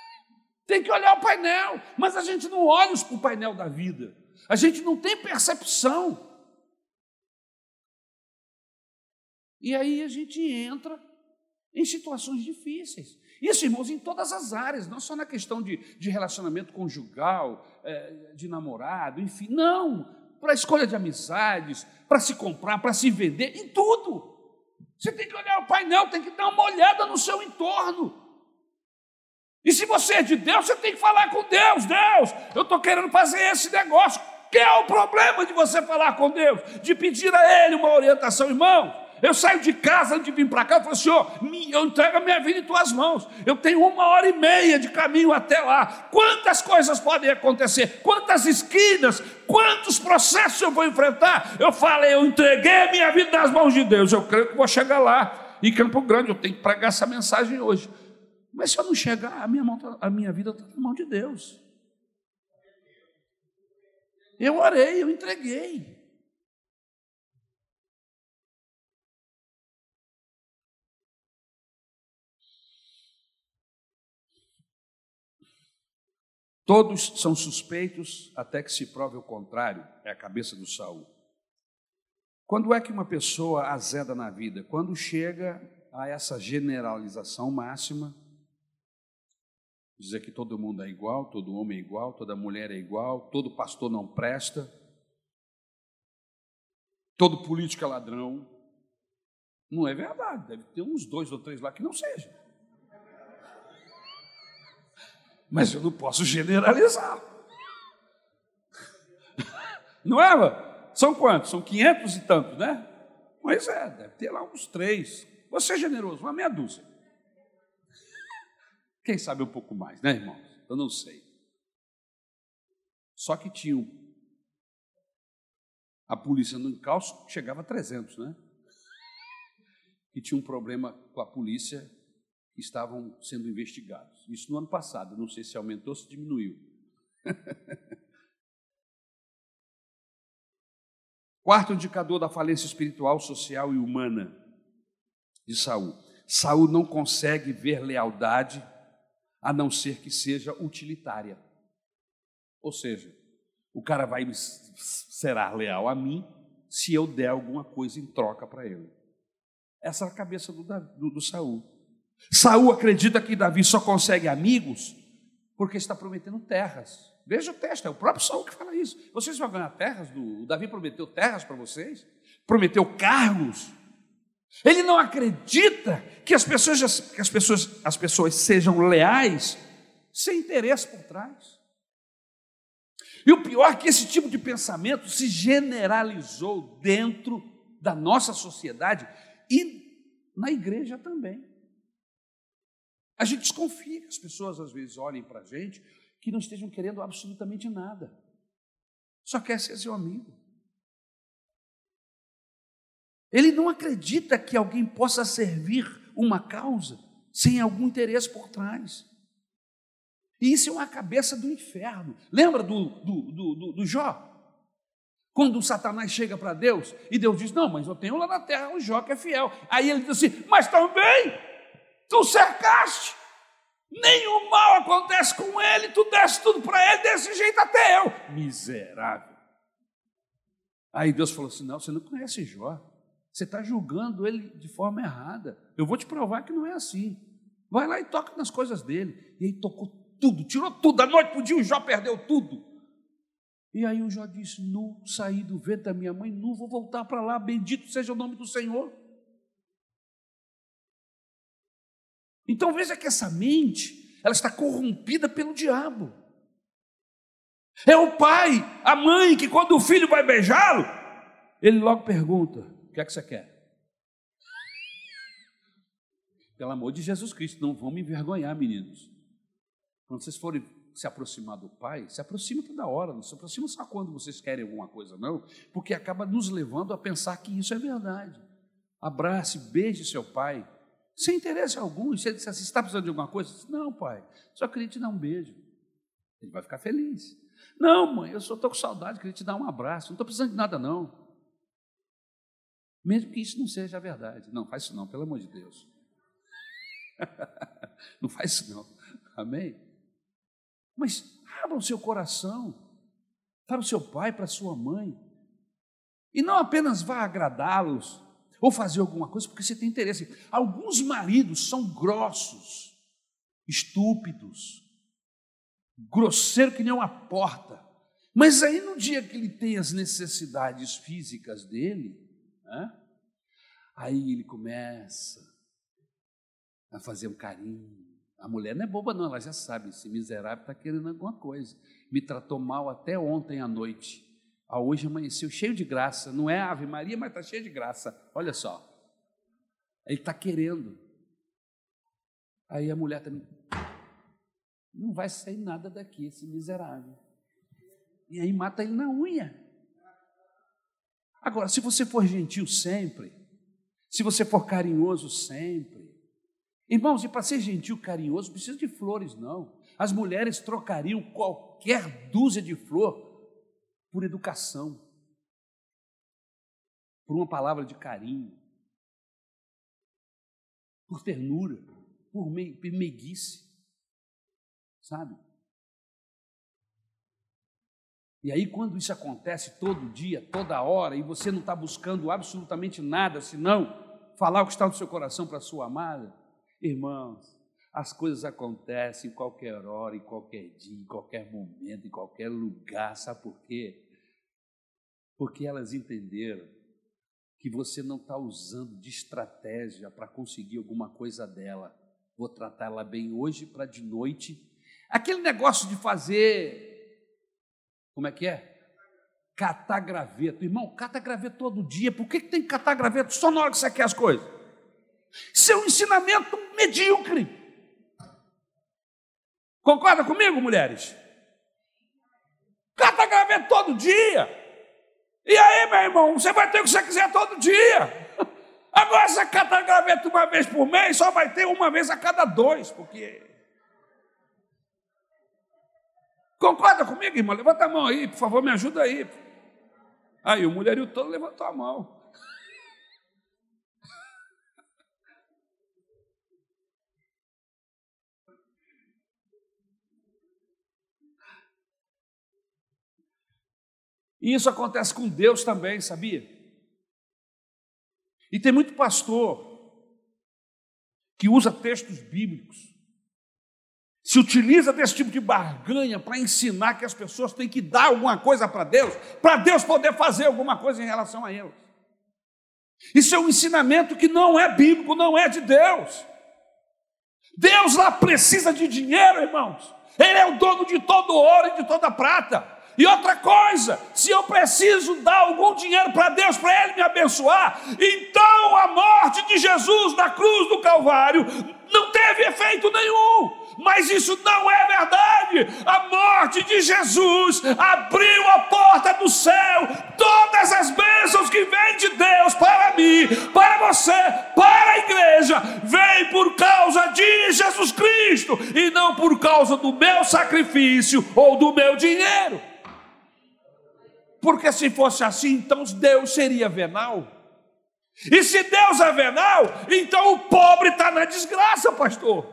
Tem que olhar o painel, mas a gente não olha o painel da vida. A gente não tem percepção. E aí a gente entra em situações difíceis. Isso, irmãos, em todas as áreas, não só na questão de, de relacionamento conjugal, é, de namorado, enfim, não. Para a escolha de amizades, para se comprar, para se vender, em tudo. Você tem que olhar o painel, tem que dar uma olhada no seu entorno. E se você é de Deus, você tem que falar com Deus. Deus, eu estou querendo fazer esse negócio. Que é o problema de você falar com Deus? De pedir a Ele uma orientação, irmão. Eu saio de casa antes de vir para cá, eu falo, Senhor, eu entrego a minha vida em tuas mãos. Eu tenho uma hora e meia de caminho até lá. Quantas coisas podem acontecer? Quantas esquinas? Quantos processos eu vou enfrentar? Eu falei, eu entreguei a minha vida nas mãos de Deus. Eu creio que vou chegar lá. Em Campo Grande, eu tenho que pregar essa mensagem hoje. Mas se eu não chegar, a minha, mão, tá, a minha vida está na mão de Deus. Eu orei, eu entreguei. Todos são suspeitos até que se prove o contrário, é a cabeça do Saul. Quando é que uma pessoa azeda na vida? Quando chega a essa generalização máxima, dizer que todo mundo é igual, todo homem é igual, toda mulher é igual, todo pastor não presta, todo político é ladrão. Não é verdade, deve ter uns dois ou três lá que não sejam. Mas eu não posso generalizar. Não é? São quantos? São quinhentos e tantos, né? Pois é, deve ter lá uns três. Você é generoso, uma meia dúzia. Quem sabe um pouco mais, né, irmãos? Eu não sei. Só que tinham. A polícia no encalço chegava a 300, né? E tinha um problema com a polícia que estavam sendo investigados. Isso no ano passado, não sei se aumentou ou se diminuiu. Quarto indicador da falência espiritual, social e humana de Saul. Saul não consegue ver lealdade a não ser que seja utilitária. Ou seja, o cara vai será leal a mim se eu der alguma coisa em troca para ele. Essa é a cabeça do, do, do Saul. Saul acredita que Davi só consegue amigos porque está prometendo terras. Veja o texto, é o próprio Saul que fala isso. Vocês vão ganhar terras? O Davi prometeu terras para vocês? Prometeu cargos? Ele não acredita que as pessoas, que as pessoas, as pessoas sejam leais sem interesse por trás. E o pior é que esse tipo de pensamento se generalizou dentro da nossa sociedade e na igreja também. A gente desconfia que as pessoas às vezes olhem para a gente que não estejam querendo absolutamente nada, só quer ser seu amigo. Ele não acredita que alguém possa servir uma causa sem algum interesse por trás. E isso é uma cabeça do inferno. Lembra do, do, do, do, do Jó? Quando o Satanás chega para Deus e Deus diz: Não, mas eu tenho lá na terra o Jó que é fiel. Aí ele diz assim: Mas também tu cercaste, nenhum mal acontece com ele, tu deste tudo para ele, desse jeito até eu. Miserável. Aí Deus falou assim: Não, você não conhece Jó, você está julgando ele de forma errada. Eu vou te provar que não é assim. Vai lá e toca nas coisas dele. E aí tocou tudo, tirou tudo, da noite para o dia o Jó perdeu tudo. E aí o Jó disse: Nu, saí do vento da minha mãe, nu, vou voltar para lá, bendito seja o nome do Senhor. Então veja que essa mente, ela está corrompida pelo diabo. É o pai, a mãe, que quando o filho vai beijá-lo, ele logo pergunta: O que é que você quer? Pelo amor de Jesus Cristo, não vão me envergonhar, meninos. Quando vocês forem se aproximar do Pai, se aproxima toda hora, não se aproxima só quando vocês querem alguma coisa, não, porque acaba nos levando a pensar que isso é verdade. Abrace, beije seu Pai, sem interesse algum. Se ele disser assim, está precisando de alguma coisa, diz, não, Pai, só queria te dar um beijo. Ele vai ficar feliz. Não, mãe, eu só estou com saudade, queria te dar um abraço, não estou precisando de nada, não. Mesmo que isso não seja a verdade. Não, faz isso não, pelo amor de Deus. não faz isso não. Amém? Mas abra o seu coração para o seu pai, para a sua mãe. E não apenas vá agradá-los ou fazer alguma coisa porque você tem interesse. Alguns maridos são grossos, estúpidos, grosseiro que nem uma porta. Mas aí no dia que ele tem as necessidades físicas dele, né, aí ele começa a fazer um carinho, a mulher não é boba, não, ela já sabe, esse miserável está querendo alguma coisa. Me tratou mal até ontem à noite. Ah, hoje amanheceu cheio de graça. Não é Ave Maria, mas está cheio de graça. Olha só. Ele está querendo. Aí a mulher também. Não vai sair nada daqui, esse miserável. E aí mata ele na unha. Agora, se você for gentil sempre, se você for carinhoso sempre, Irmãos, e para ser gentil, carinhoso, precisa de flores, não. As mulheres trocariam qualquer dúzia de flor por educação, por uma palavra de carinho, por ternura, por meiguice, sabe? E aí, quando isso acontece todo dia, toda hora, e você não está buscando absolutamente nada, senão falar o que está no seu coração para a sua amada, Irmãos, as coisas acontecem em qualquer hora, em qualquer dia, em qualquer momento, em qualquer lugar. Sabe por quê? Porque elas entenderam que você não está usando de estratégia para conseguir alguma coisa dela. Vou tratar ela bem hoje para de noite. Aquele negócio de fazer. Como é que é? Catar graveto. Irmão, cata graveto todo dia. Por que, tem que catar graveto só na hora que você quer as coisas? Seu ensinamento medíocre. Concorda comigo, mulheres? Cata graveto todo dia. E aí, meu irmão, você vai ter o que você quiser todo dia. Agora, você cata graveto uma vez por mês, só vai ter uma vez a cada dois, porque. Concorda comigo, irmão? Levanta a mão aí, por favor, me ajuda aí. Aí, o mulherio todo levantou a mão. E isso acontece com Deus também, sabia? E tem muito pastor que usa textos bíblicos, se utiliza desse tipo de barganha para ensinar que as pessoas têm que dar alguma coisa para Deus, para Deus poder fazer alguma coisa em relação a eles. Isso é um ensinamento que não é bíblico, não é de Deus. Deus lá precisa de dinheiro, irmãos. Ele é o dono de todo ouro e de toda prata. E outra coisa, se eu preciso dar algum dinheiro para Deus, para Ele me abençoar, então a morte de Jesus na cruz do Calvário não teve efeito nenhum mas isso não é verdade. A morte de Jesus abriu a porta do céu, todas as bênçãos que vêm de Deus para mim, para você, para a igreja, vem por causa de Jesus Cristo e não por causa do meu sacrifício ou do meu dinheiro. Porque se fosse assim, então Deus seria venal. E se Deus é venal, então o pobre está na desgraça, pastor.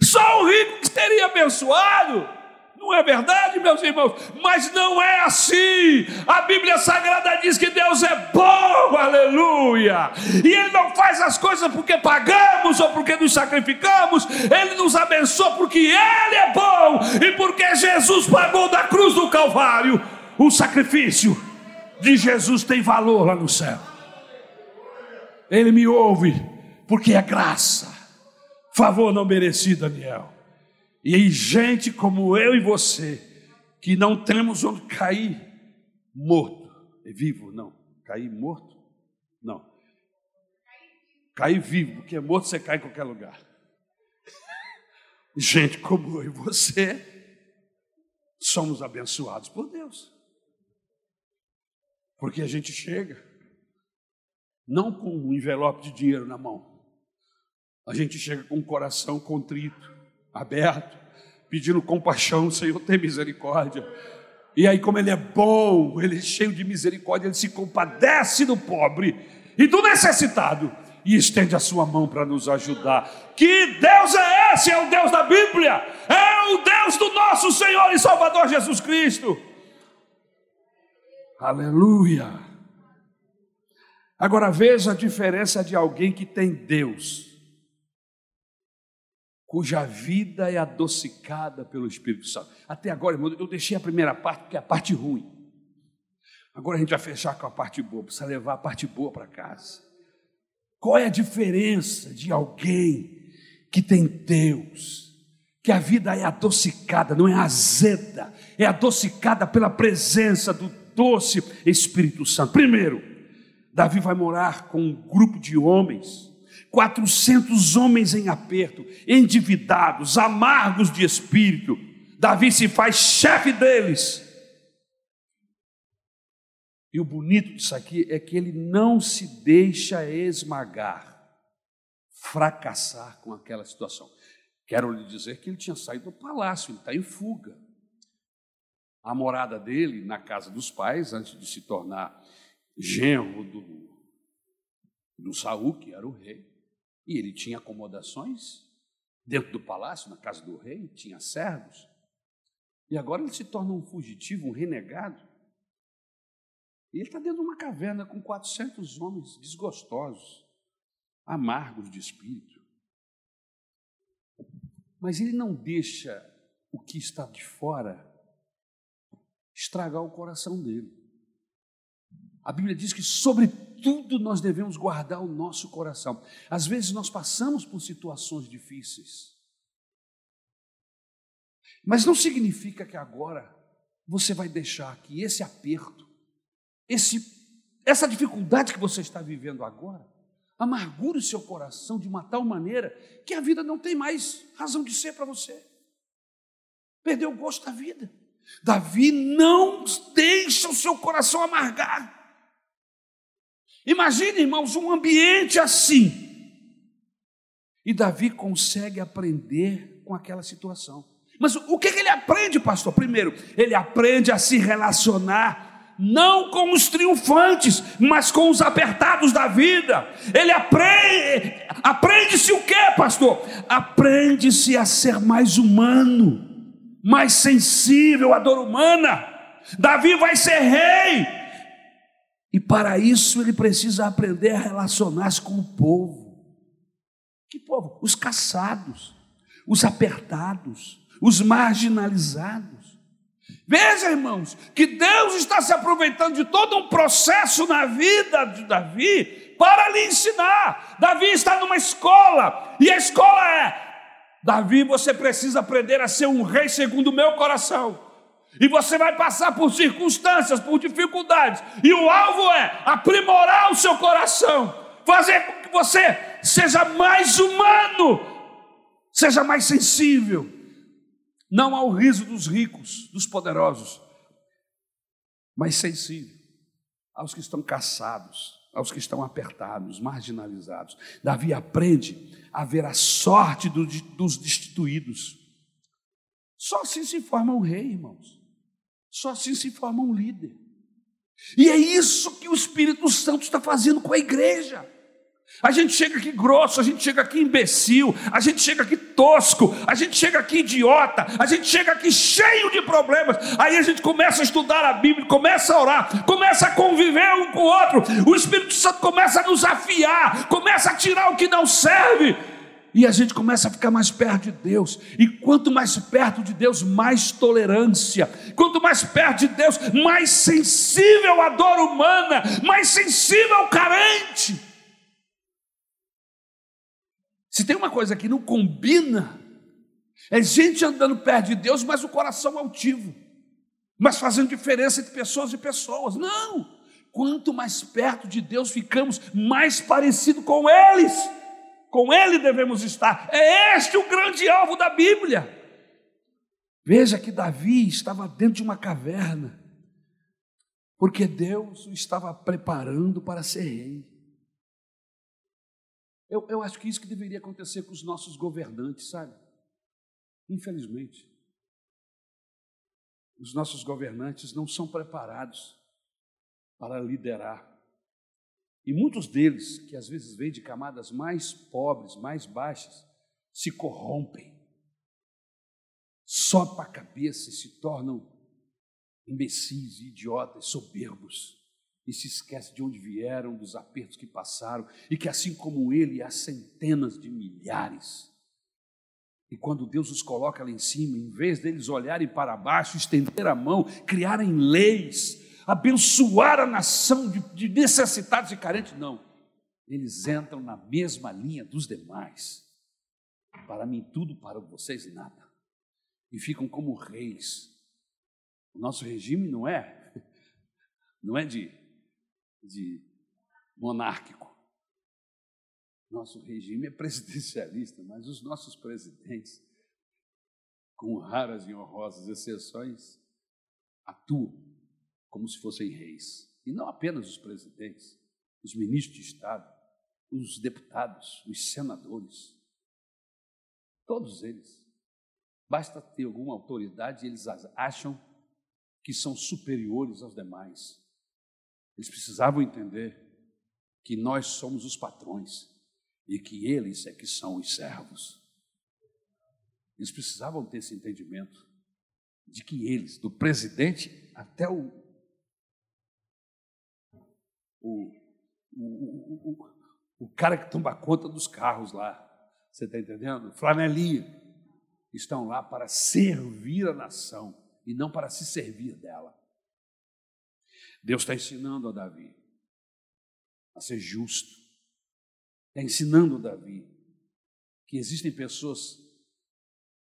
Só o rico que teria abençoado. Não é verdade, meus irmãos? Mas não é assim. A Bíblia Sagrada diz que Deus é bom, aleluia. E Ele não faz as coisas porque pagamos ou porque nos sacrificamos. Ele nos abençoa porque Ele é bom e porque Jesus pagou da cruz do Calvário. O sacrifício de Jesus tem valor lá no céu. Ele me ouve porque é graça favor não merecido, Daniel. E aí, gente como eu e você, que não temos onde cair morto, é vivo, não, cair morto, não, cair vivo, porque morto você cai em qualquer lugar. Gente como eu e você, somos abençoados por Deus, porque a gente chega, não com um envelope de dinheiro na mão, a gente chega com o coração contrito, aberto, pedindo compaixão, Senhor, tem misericórdia. E aí, como Ele é bom, Ele é cheio de misericórdia, Ele se compadece do pobre e do necessitado e estende a sua mão para nos ajudar. Que Deus é esse? É o Deus da Bíblia, é o Deus do nosso Senhor e Salvador Jesus Cristo. Aleluia. Agora veja a diferença de alguém que tem Deus cuja vida é adocicada pelo Espírito Santo. Até agora, irmão, eu deixei a primeira parte, porque é a parte ruim. Agora a gente vai fechar com a parte boa, precisa levar a parte boa para casa. Qual é a diferença de alguém que tem Deus, que a vida é adocicada, não é azeda, é adocicada pela presença do doce Espírito Santo? Primeiro, Davi vai morar com um grupo de homens 400 homens em aperto, endividados, amargos de espírito. Davi se faz chefe deles. E o bonito disso aqui é que ele não se deixa esmagar, fracassar com aquela situação. Quero lhe dizer que ele tinha saído do palácio, ele está em fuga. A morada dele, na casa dos pais, antes de se tornar genro do, do Saul, que era o rei, e ele tinha acomodações dentro do palácio, na casa do rei, tinha servos. E agora ele se torna um fugitivo, um renegado. E ele está dentro de uma caverna com 400 homens desgostosos, amargos de espírito. Mas ele não deixa o que está de fora estragar o coração dele. A Bíblia diz que sobre tudo nós devemos guardar o nosso coração. Às vezes nós passamos por situações difíceis, mas não significa que agora você vai deixar que esse aperto, esse, essa dificuldade que você está vivendo agora, amargure o seu coração de uma tal maneira que a vida não tem mais razão de ser para você. Perdeu o gosto da vida. Davi não deixa o seu coração amargar. Imagine, irmãos, um ambiente assim. E Davi consegue aprender com aquela situação. Mas o que, ele aprende, pastor? Primeiro, ele aprende a se relacionar não com os triunfantes, mas com os apertados da vida. Ele aprende, aprende-se o que, pastor? Aprende-se a ser mais humano, mais sensível à dor humana. Davi vai ser rei, e para isso ele precisa aprender a relacionar-se com o povo. Que povo? Os caçados, os apertados, os marginalizados. Veja, irmãos, que Deus está se aproveitando de todo um processo na vida de Davi para lhe ensinar. Davi está numa escola, e a escola é: Davi, você precisa aprender a ser um rei segundo o meu coração. E você vai passar por circunstâncias, por dificuldades, e o alvo é aprimorar o seu coração, fazer com que você seja mais humano, seja mais sensível, não ao riso dos ricos, dos poderosos, mas sensível aos que estão caçados, aos que estão apertados, marginalizados. Davi aprende a ver a sorte dos destituídos. Só assim se forma um rei, irmãos. Só assim se forma um líder. E é isso que o Espírito Santo está fazendo com a igreja. A gente chega aqui grosso, a gente chega aqui imbecil, a gente chega aqui tosco, a gente chega aqui idiota, a gente chega aqui cheio de problemas. Aí a gente começa a estudar a Bíblia, começa a orar, começa a conviver um com o outro. O Espírito Santo começa a nos afiar, começa a tirar o que não serve. E a gente começa a ficar mais perto de Deus. E quanto mais perto de Deus, mais tolerância. Quanto mais perto de Deus, mais sensível à dor humana, mais sensível ao carente. Se tem uma coisa que não combina, é gente andando perto de Deus, mas o coração altivo, mas fazendo diferença entre pessoas e pessoas. Não! Quanto mais perto de Deus ficamos, mais parecido com eles. Com Ele devemos estar. É este o grande alvo da Bíblia. Veja que Davi estava dentro de uma caverna, porque Deus o estava preparando para ser rei. Eu, eu acho que isso que deveria acontecer com os nossos governantes, sabe? Infelizmente. Os nossos governantes não são preparados para liderar. E muitos deles, que às vezes vêm de camadas mais pobres, mais baixas, se corrompem, sopa a cabeça e se tornam imbecis, idiotas, soberbos e se esquece de onde vieram, dos apertos que passaram, e que assim como ele, há centenas de milhares. E quando Deus os coloca lá em cima, em vez deles olharem para baixo, estender a mão, criarem leis, abençoar a nação de, de necessitados e carentes, não. Eles entram na mesma linha dos demais. Para mim, tudo, para vocês, nada. E ficam como reis. O nosso regime não é, não é de de monárquico. Nosso regime é presidencialista, mas os nossos presidentes, com raras e honrosas exceções, atuam como se fossem reis. E não apenas os presidentes, os ministros de Estado, os deputados, os senadores, todos eles. Basta ter alguma autoridade e eles acham que são superiores aos demais. Eles precisavam entender que nós somos os patrões e que eles é que são os servos. Eles precisavam ter esse entendimento de que eles, do presidente até o, o, o, o, o cara que toma conta dos carros lá, você está entendendo? Flanelinha, estão lá para servir a nação e não para se servir dela. Deus está ensinando a Davi a ser justo. Está ensinando Davi que existem pessoas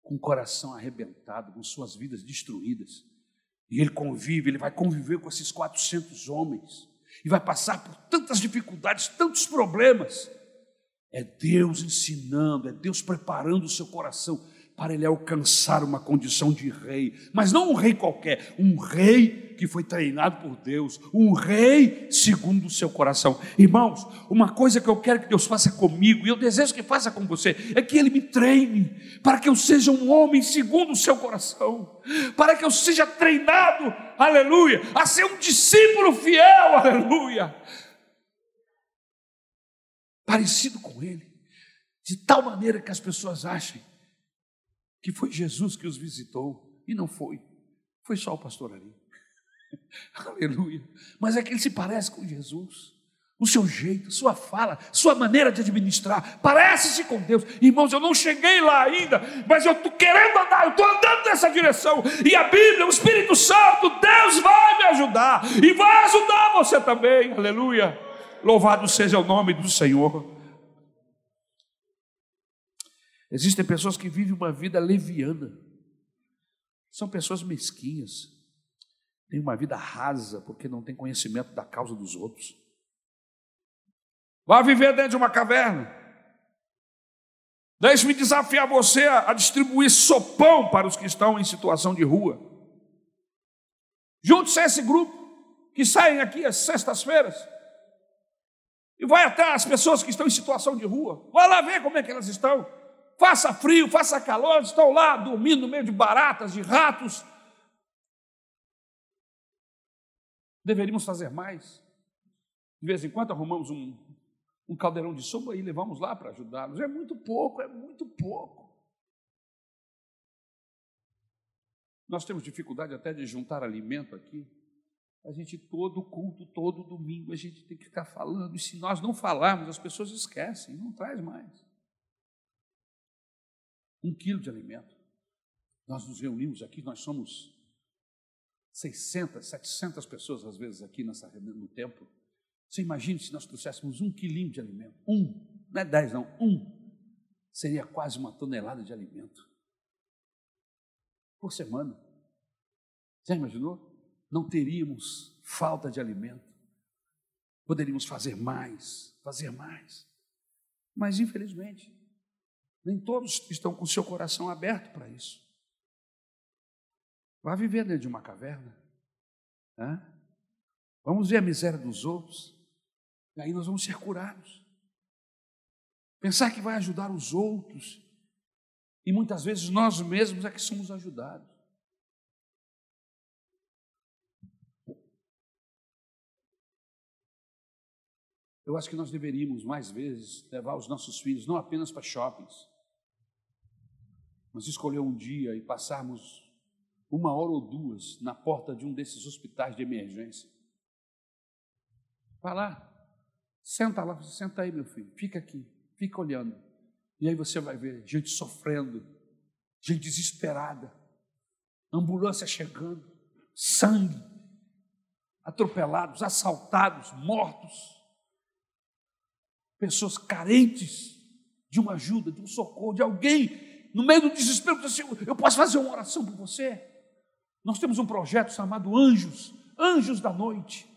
com o coração arrebentado, com suas vidas destruídas. E ele convive, ele vai conviver com esses 400 homens. E vai passar por tantas dificuldades, tantos problemas. É Deus ensinando, é Deus preparando o seu coração para ele alcançar uma condição de rei, mas não um rei qualquer, um rei que foi treinado por Deus, um rei segundo o seu coração. Irmãos, uma coisa que eu quero que Deus faça comigo, e eu desejo que faça com você, é que Ele me treine, para que eu seja um homem segundo o seu coração, para que eu seja treinado, aleluia, a ser um discípulo fiel, aleluia, parecido com Ele, de tal maneira que as pessoas achem que foi Jesus que os visitou, e não foi, foi só o pastor ali. Aleluia. Mas é que ele se parece com Jesus. o seu jeito, sua fala, sua maneira de administrar. Parece-se com Deus. Irmãos, eu não cheguei lá ainda, mas eu estou querendo andar, eu estou andando nessa direção. E a Bíblia, o Espírito Santo, Deus vai me ajudar e vai ajudar você também. Aleluia. Louvado seja o nome do Senhor. Existem pessoas que vivem uma vida leviana. São pessoas mesquinhas. Têm uma vida rasa porque não têm conhecimento da causa dos outros. Vá viver dentro de uma caverna. Deixe-me desafiar você a distribuir sopão para os que estão em situação de rua. Junte-se a esse grupo que saem aqui às sextas-feiras e vai até as pessoas que estão em situação de rua. Vai lá ver como é que elas estão. Faça frio, faça calor, estão lá dormindo no meio de baratas, de ratos. Deveríamos fazer mais. De vez em quando arrumamos um, um caldeirão de sopa e levamos lá para ajudá-los. É muito pouco, é muito pouco. Nós temos dificuldade até de juntar alimento aqui. A gente, todo culto, todo domingo, a gente tem que ficar falando. E se nós não falarmos, as pessoas esquecem, não traz mais. Um quilo de alimento. Nós nos reunimos aqui, nós somos 600, 700 pessoas às vezes aqui nessa, no templo. Você imagina se nós trouxéssemos um quilinho de alimento? Um, não é dez, não, um. Seria quase uma tonelada de alimento. Por semana. Já imaginou? Não teríamos falta de alimento. Poderíamos fazer mais, fazer mais. Mas, infelizmente, nem todos estão com o seu coração aberto para isso. Vá viver dentro de uma caverna. Né? Vamos ver a miséria dos outros. E aí nós vamos ser curados. Pensar que vai ajudar os outros. E muitas vezes nós mesmos é que somos ajudados. Eu acho que nós deveríamos mais vezes levar os nossos filhos não apenas para shoppings, mas escolher um dia e passarmos uma hora ou duas na porta de um desses hospitais de emergência. Vai lá, Senta lá, senta aí, meu filho, fica aqui, fica olhando. E aí você vai ver gente sofrendo, gente desesperada, ambulância chegando, sangue, atropelados, assaltados, mortos, pessoas carentes de uma ajuda, de um socorro, de alguém no meio do desespero, assim, eu posso fazer uma oração por você? Nós temos um projeto chamado Anjos, Anjos da Noite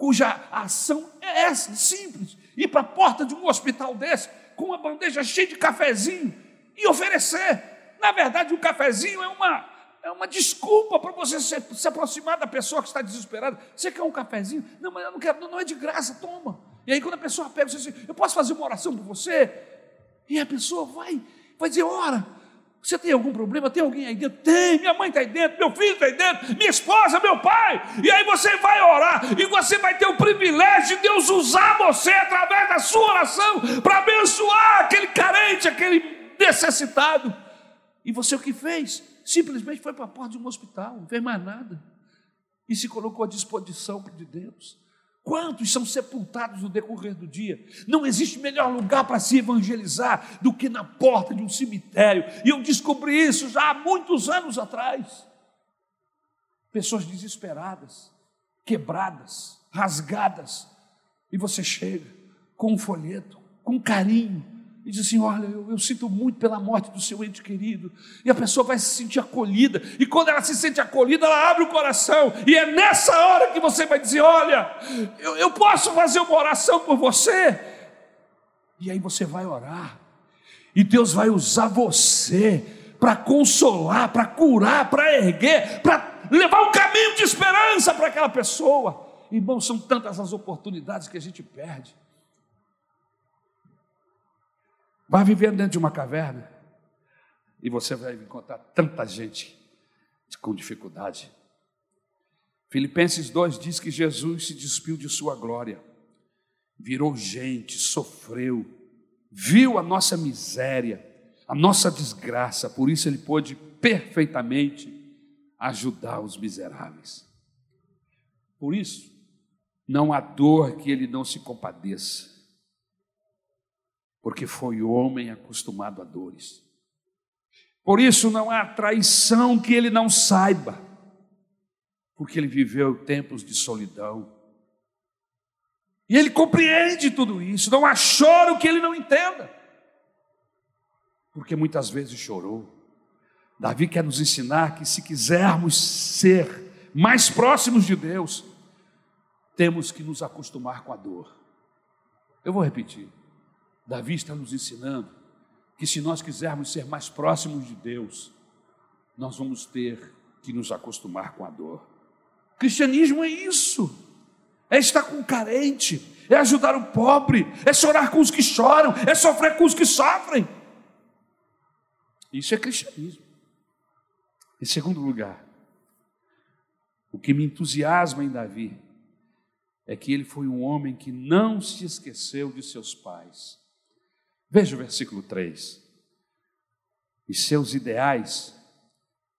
cuja ação é essa, simples, ir para a porta de um hospital desse, com uma bandeja cheia de cafezinho e oferecer. Na verdade, o cafezinho é uma, é uma desculpa para você se, se, aproximar da pessoa que está desesperada. Você quer um cafezinho? Não, mas eu não quero, não, não é de graça, toma. E aí, quando a pessoa pega, você diz, assim, eu posso fazer uma oração por você? E a pessoa vai, vai dizer, ora, você tem algum problema? Tem alguém aí dentro? Tem, minha mãe está aí dentro, meu filho está aí dentro, minha esposa, meu pai. E aí você vai orar e você vai ter o privilégio de Deus usar você através da sua oração para abençoar aquele carente, aquele necessitado. E você o que fez? Simplesmente foi para a porta de um hospital, não fez mais nada. E se colocou à disposição de Deus. Quantos são sepultados no decorrer do dia? Não existe melhor lugar para se evangelizar do que na porta de um cemitério. E eu descobri isso já há muitos anos atrás. Pessoas desesperadas, quebradas, rasgadas. E você chega com um folheto, com carinho, e diz assim: Olha, eu, eu, sinto muito pela morte do seu ente querido. E a pessoa vai se sentir acolhida. E quando ela se sente acolhida, ela abre o coração. E é nessa hora que você vai dizer: Olha, eu, eu posso fazer uma oração por você. E aí você vai orar. E Deus vai usar você para consolar, para curar, para erguer, para levar um caminho de esperança para aquela pessoa. Irmãos, são tantas as oportunidades que a gente perde. Vai viver dentro de uma caverna e você vai encontrar tanta gente com dificuldade. Filipenses 2 diz que Jesus se despiu de sua glória, virou gente, sofreu, viu a nossa miséria, a nossa desgraça, por isso ele pôde perfeitamente ajudar os miseráveis. Por isso, Não há dor que ele não se compadeça, porque foi homem acostumado a dores. Por isso não há traição que ele não saiba, porque ele viveu tempos de solidão. E ele compreende tudo isso, não há choro que ele não entenda, porque muitas vezes chorou. Davi quer nos ensinar que se quisermos ser mais próximos de Deus, temos que nos acostumar com a dor. Eu vou repetir. Davi está nos ensinando que se nós quisermos ser mais próximos de Deus, nós vamos ter que nos acostumar com a dor. Cristianismo é isso. É estar com o carente, é ajudar o pobre, é chorar com os que choram, é sofrer com os que sofrem. Isso é cristianismo. Em segundo lugar, o que me entusiasma em Davi é que ele foi um homem que não se esqueceu de seus pais. Veja o versículo 3. E seus ideais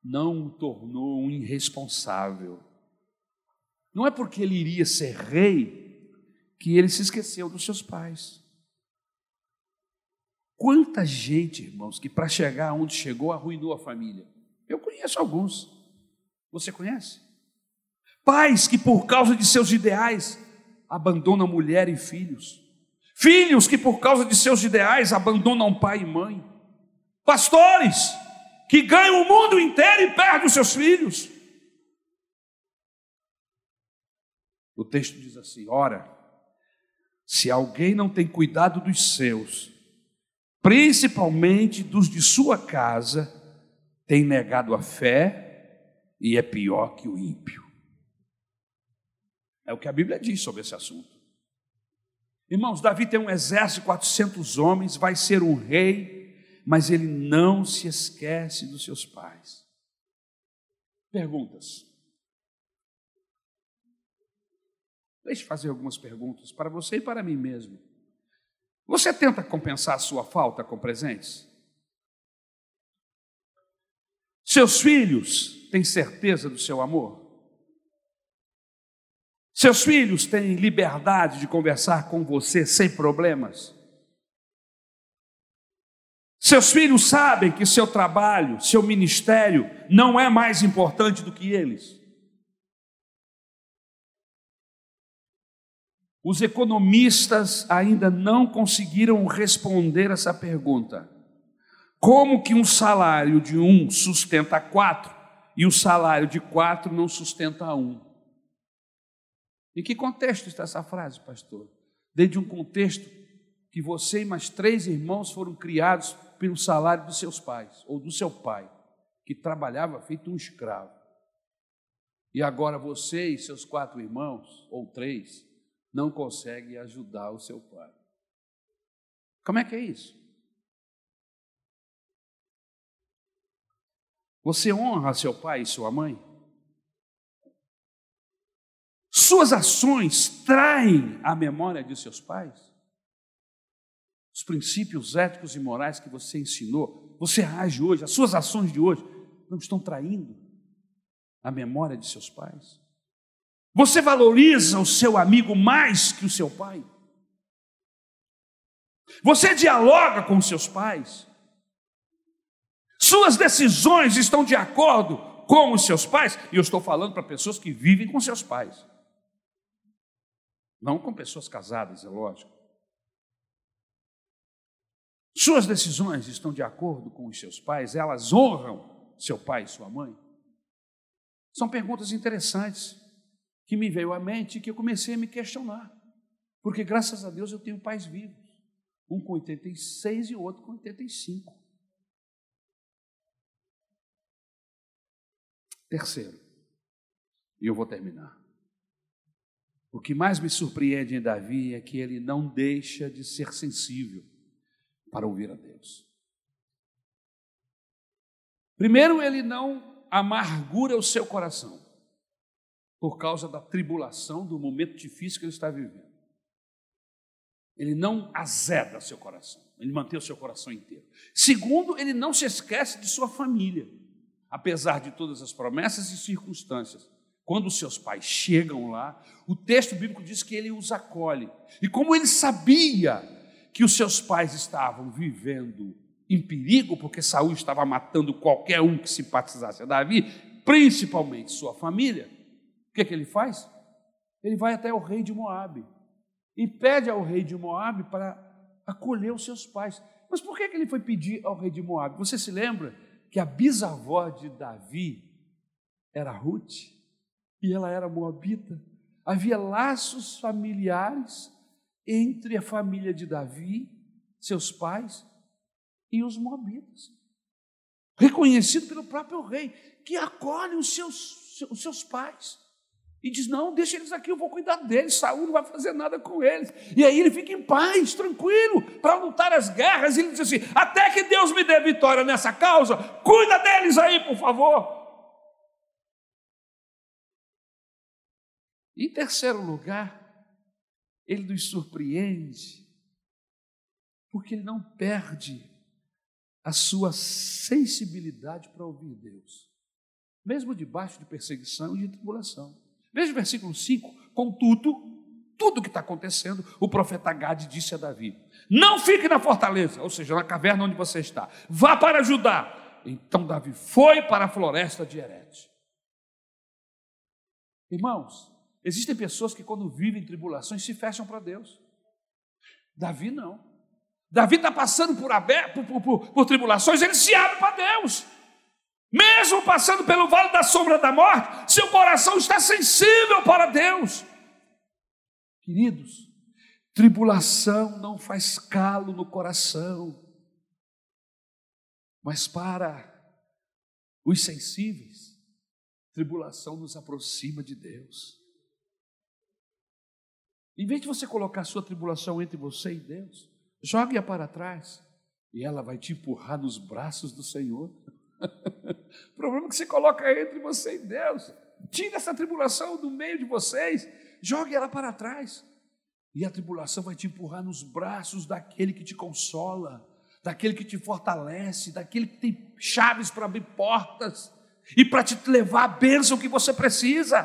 não o tornou um irresponsável. Não é porque ele iria ser rei que ele se esqueceu dos seus pais. Quanta gente, irmãos, que para chegar onde chegou arruinou a família. Eu conheço alguns. Você conhece? Pais que, por causa de seus ideais, abandonam mulher e filhos. Filhos que, por causa de seus ideais, abandonam pai e mãe. Pastores que ganham o mundo inteiro e perdem os seus filhos. O texto diz assim: ora, se alguém não tem cuidado dos seus, principalmente dos de sua casa, tem negado a fé e é pior que o ímpio. É o que a Bíblia diz sobre esse assunto. Irmãos, Davi tem um exército de 400 homens, vai ser um rei, mas ele não se esquece dos seus pais. Perguntas. Deixe fazer algumas perguntas para você e para mim mesmo. Você tenta compensar a sua falta com presentes? Seus filhos têm certeza do seu amor? Seus filhos têm liberdade de conversar com você sem problemas? Seus filhos sabem que seu trabalho, seu ministério não é mais importante do que eles? Os economistas ainda não conseguiram responder essa pergunta. Como que um salário de um sustenta quatro e o salário de quatro não sustenta um? Em que contexto está essa frase, pastor? Desde um contexto que você e mais três irmãos foram criados pelo salário dos seus pais, ou do seu pai, que trabalhava feito um escravo. E agora você e seus quatro irmãos, ou três, não consegue ajudar o seu pai. Como é que é isso? Você honra seu pai e sua mãe? Suas ações traem a memória de seus pais? Os princípios éticos e morais que você ensinou, você age hoje, as suas ações de hoje não estão traindo a memória de seus pais? Você valoriza o seu amigo mais que o seu pai? Você dialoga com seus pais? Suas decisões estão de acordo com os seus pais? E eu estou falando para pessoas que vivem com seus pais. Não com pessoas casadas, é lógico. Suas decisões estão de acordo com os seus pais? Elas honram seu pai e sua mãe? São perguntas interessantes que me veio à mente e que eu comecei a me questionar. Porque graças a Deus eu tenho pais vivos. Um com 86 e outro com 85. Terceiro, e eu vou terminar. O que mais me surpreende em Davi é que ele não deixa de ser sensível para ouvir a Deus. Primeiro, ele não amargura o seu coração por causa da tribulação, do momento difícil que ele está vivendo. Ele não azeda seu coração, ele mantém o seu coração inteiro. Segundo, ele não se esquece de sua família, apesar de todas as promessas e circunstâncias. Quando os seus pais chegam lá, o texto bíblico diz que ele os acolhe. E como ele sabia que os seus pais estavam vivendo em perigo, porque Saul estava matando qualquer um que simpatizasse a Davi, principalmente sua família, o que, que ele faz? Ele vai até o rei de Moabe e pede ao rei de Moabe para acolher os seus pais. Mas por que, que ele foi pedir ao rei de Moabe? Você se lembra que a bisavó de Davi era Ruth e ela era moabita? Havia laços familiares entre a família de Davi, seus pais, e os moabitas. Reconhecido pelo próprio rei, que acolhe os seus, os seus pais. E diz: Não, deixa eles aqui, eu vou cuidar deles. Saúl não vai fazer nada com eles. E aí ele fica em paz, tranquilo, para lutar as guerras. E ele diz assim: Até que Deus me dê vitória nessa causa, cuida deles aí, por favor. Em terceiro lugar, ele nos surpreende, porque ele não perde a sua sensibilidade para ouvir Deus, mesmo debaixo de perseguição e de tribulação. Veja o versículo 5: Contudo, tudo que está acontecendo, o profeta Gade disse a Davi: Não fique na fortaleza, ou seja, na caverna onde você está, vá para Judá. Então Davi foi para a floresta de Herete. Irmãos, existem pessoas que, quando vivem tribulações, se fecham para Deus. Davi não. Davi está passando por, por, por, por, tribulações, ele se abre para Deus. Mesmo passando pelo vale da sombra da morte, seu coração está sensível para Deus. Queridos, tribulação não faz calo no coração, mas para os sensíveis, tribulação nos aproxima de Deus. Em vez de você colocar a sua tribulação entre você e Deus, jogue-a para trás e ela vai te empurrar nos braços do Senhor. o problema é que você coloca entre você e Deus. Tira essa tribulação do meio de vocês, jogue ela para trás. E a tribulação vai te empurrar nos braços daquele que te consola, daquele que te fortalece, daquele que tem chaves para abrir portas e para te levar a bênção que você precisa.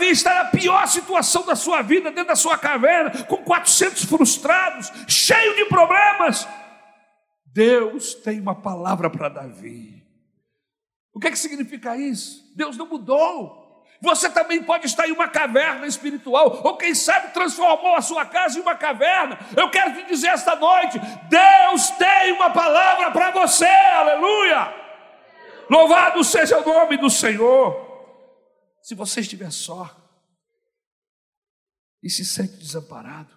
Davi está na pior situação da sua vida, dentro da sua caverna, com 400 frustrados, cheio de problemas, Deus tem uma palavra para Davi. O que, é que significa isso? Deus não mudou. Você também pode estar em uma caverna espiritual, ou quem sabe transformou a sua casa em uma caverna. Eu quero te dizer esta noite: Deus tem uma palavra para você, aleluia! Louvado seja o nome do Senhor. Se você estiver só e se sente desamparado,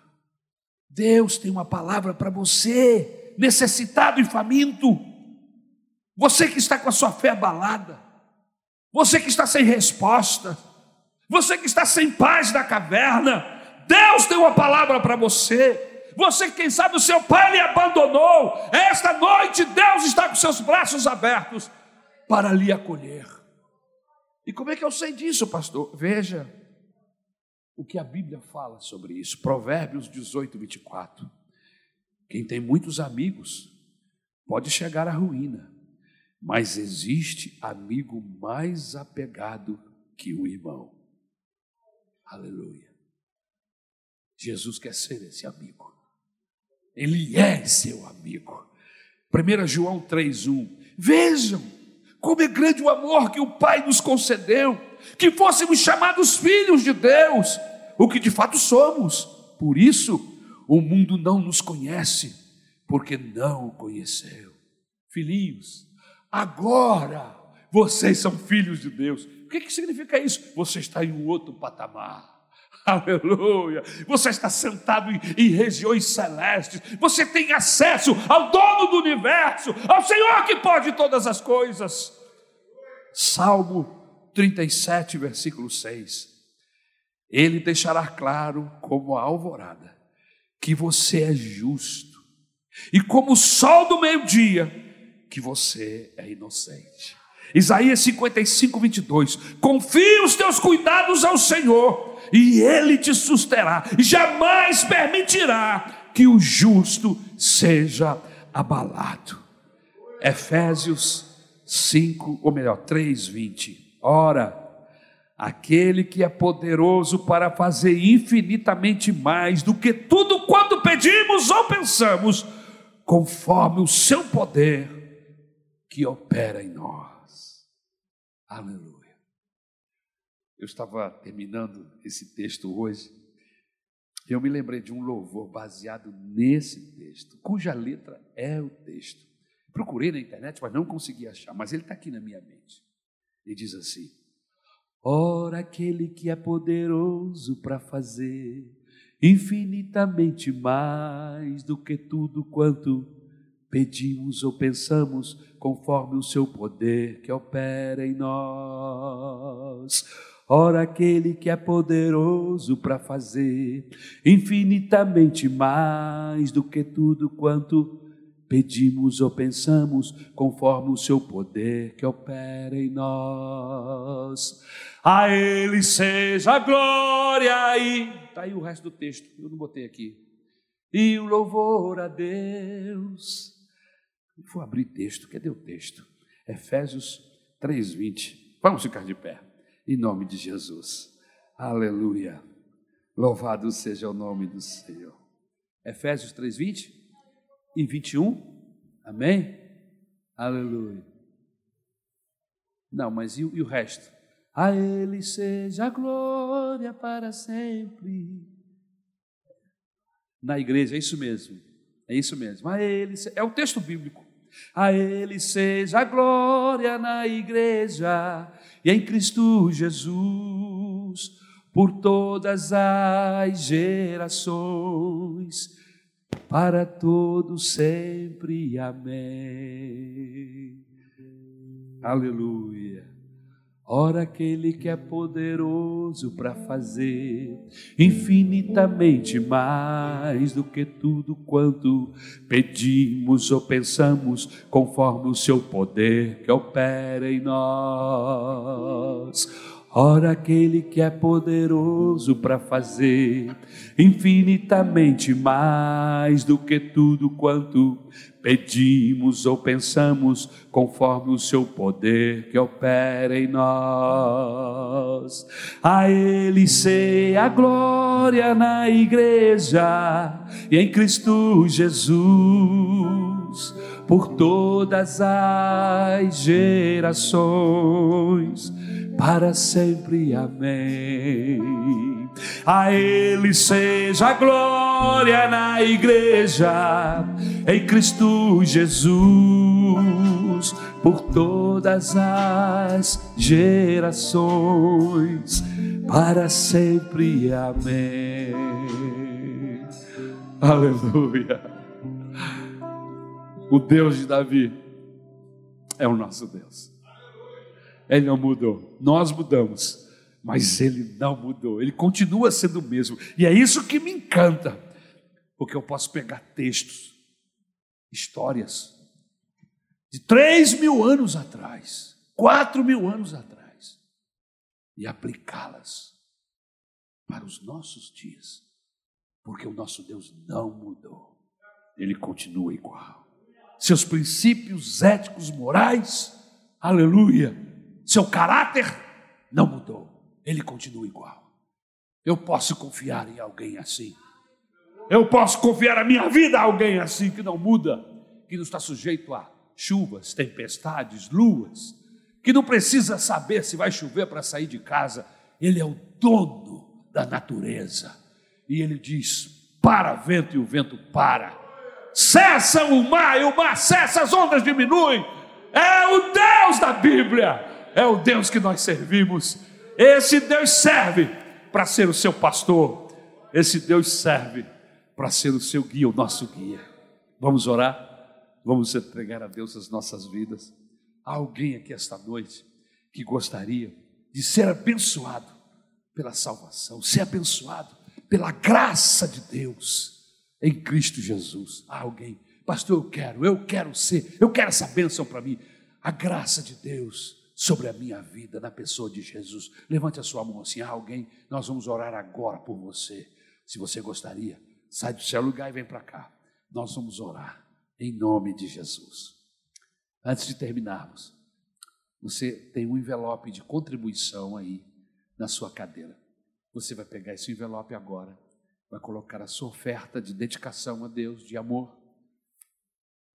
Deus tem uma palavra para você necessitado e faminto, você que está com a sua fé abalada, você que está sem resposta, você que está sem paz na caverna, Deus tem uma palavra para você. Você que, quem sabe, o seu pai lhe abandonou, esta noite Deus está com seus braços abertos para lhe acolher. E como é que eu sei disso, pastor? Veja o que a Bíblia fala sobre isso, Provérbios 18, 24. Quem tem muitos amigos pode chegar à ruína, mas existe amigo mais apegado que o irmão. Aleluia. Jesus quer ser esse amigo. Ele é seu amigo. 1 João 3,1. Vejam como é grande o amor que o Pai nos concedeu, que fôssemos chamados filhos de Deus, o que de fato somos. Por isso, o mundo não nos conhece, porque não o conheceu. Filhinhos, agora vocês são filhos de Deus. O que, que significa isso? Você está em um outro patamar. Aleluia! Você está sentado em, em, regiões celestes, você tem acesso ao dono do universo, ao Senhor que pode todas as coisas. Salmo 37, versículo 6. Ele deixará claro como a alvorada que você é justo, e como o sol do meio-dia, que você é inocente. Isaías 55, 22. Confie os teus cuidados ao Senhor, e Ele te susterá, e jamais permitirá que o justo seja abalado. Efésios 5, ou melhor, 3, 20. Ora, aquele que é poderoso para fazer infinitamente mais do que tudo quanto pedimos ou pensamos, conforme o seu poder que opera em nós. Aleluia. Eu estava terminando esse texto hoje, eu me lembrei de um louvor baseado nesse texto, cuja letra é o texto. Procurei na internet, mas não consegui achar, mas ele está aqui na minha mente. E diz assim: Ora, aquele que é poderoso para fazer infinitamente mais do que tudo quanto pedimos ou pensamos, conforme o seu poder que opera em nós. Ora, aquele que é poderoso para fazer infinitamente mais do que tudo quanto pedimos ou pensamos, conforme o seu poder que opera em nós. A Ele seja a glória e. Está aí o resto do texto, eu não botei aqui. E o louvor a Deus. Vou abrir texto, cadê o texto? Efésios 3,20. Vamos ficar de pé, em nome de Jesus. Aleluia. Louvado seja o nome do Senhor. Efésios 3,20 e 21. Amém? Aleluia. Não, mas e, e o resto? A Ele seja a glória para sempre. Na igreja, é isso mesmo. É isso mesmo. A Ele é o texto bíblico. A Ele seja a glória na igreja e em Cristo Jesus por todas as gerações para todos sempre. Amém. Aleluia. Ora, aquele que é poderoso para fazer infinitamente mais do que tudo quanto pedimos ou pensamos, conforme o seu poder que opera em nós. Ora, aquele que é poderoso para fazer infinitamente mais do que tudo quanto pedimos ou pensamos, conforme o seu poder que opera em nós. A Ele sei a glória na igreja e em Cristo Jesus, por todas as gerações para sempre. Amém. A Ele seja a glória na igreja, em Cristo Jesus, por todas as gerações, para sempre. Amém. Aleluia. O Deus de Davi é o nosso Deus. Ele não mudou. Nós mudamos, mas ele não mudou. Ele continua sendo o mesmo. E é isso que me encanta, porque eu posso pegar textos, histórias de três mil anos atrás, quatro mil anos atrás, e aplicá-las para os nossos dias, porque o nosso Deus não mudou. Ele continua igual. Seus princípios éticos, morais, aleluia, seu caráter não mudou, ele continua igual. Eu posso confiar em alguém assim. Eu posso confiar a minha vida a alguém assim que não muda, que não está sujeito a chuvas, tempestades, luas, que não precisa saber se vai chover para sair de casa. Ele é o dono da natureza. E ele diz: para vento e o vento para. Cessa o mar e o mar cessa, as ondas diminuem. É o Deus da Bíblia é o Deus que nós servimos. Esse Deus serve para ser o seu pastor. Esse Deus serve para ser o seu guia, o nosso guia. Vamos orar? Vamos entregar a Deus as nossas vidas. Há alguém aqui esta noite que gostaria de ser abençoado pela salvação, ser abençoado pela graça de Deus em Cristo Jesus. Há alguém, pastor, eu quero, eu quero ser, eu quero essa bênção para mim. A graça de Deus sobre a minha vida na pessoa de Jesus. Levante a sua mão assim, ah, alguém, nós vamos orar agora por você. Se você gostaria, sai do seu lugar e vem para cá. Nós vamos orar em nome de Jesus. Antes de terminarmos, você tem um envelope de contribuição aí na sua cadeira. Você vai pegar esse envelope agora, vai colocar a sua oferta de dedicação a Deus, de amor.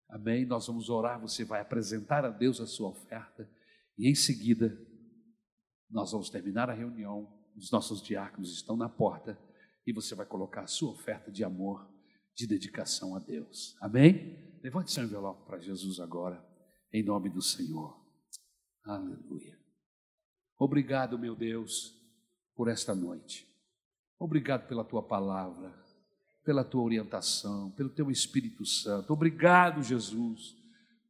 Amém? Nós vamos orar, você vai apresentar a Deus a sua oferta e em seguida nós vamos terminar a reunião. Os nossos diáconos estão na porta e você vai colocar a sua oferta de amor, de dedicação a Deus. Amém? Levante seu envelope para Jesus agora, em nome do Senhor. Aleluia. Obrigado, meu Deus, por esta noite. Obrigado pela tua palavra, pela tua orientação, pelo teu Espírito Santo. Obrigado, Jesus,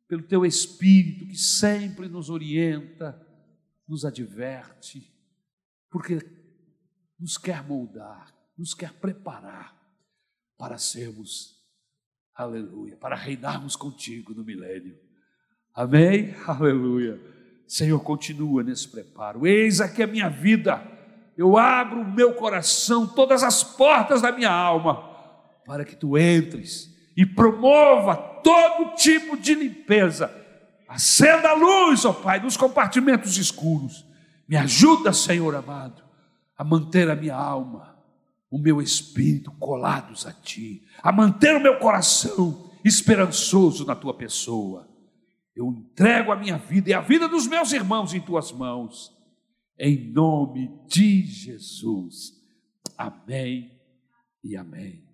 pelo teu Espírito que sempre nos orienta, nos adverte, porque nos quer moldar, nos quer preparar para sermos, aleluia, para reinarmos contigo no milênio. Amém? Aleluia. Senhor, continua nesse preparo. Eis aqui a minha vida. Eu abro o meu coração, todas as portas da minha alma, para que tu entres e promova todo tipo de limpeza. Acenda a luz, ó Pai, nos compartimentos escuros. Me ajuda, Senhor amado, a manter a minha alma, o meu espírito colados a Ti, a manter o meu coração esperançoso na Tua pessoa eu entrego a minha vida e a vida dos meus irmãos em tuas mãos, em nome de Jesus. Amém e amém.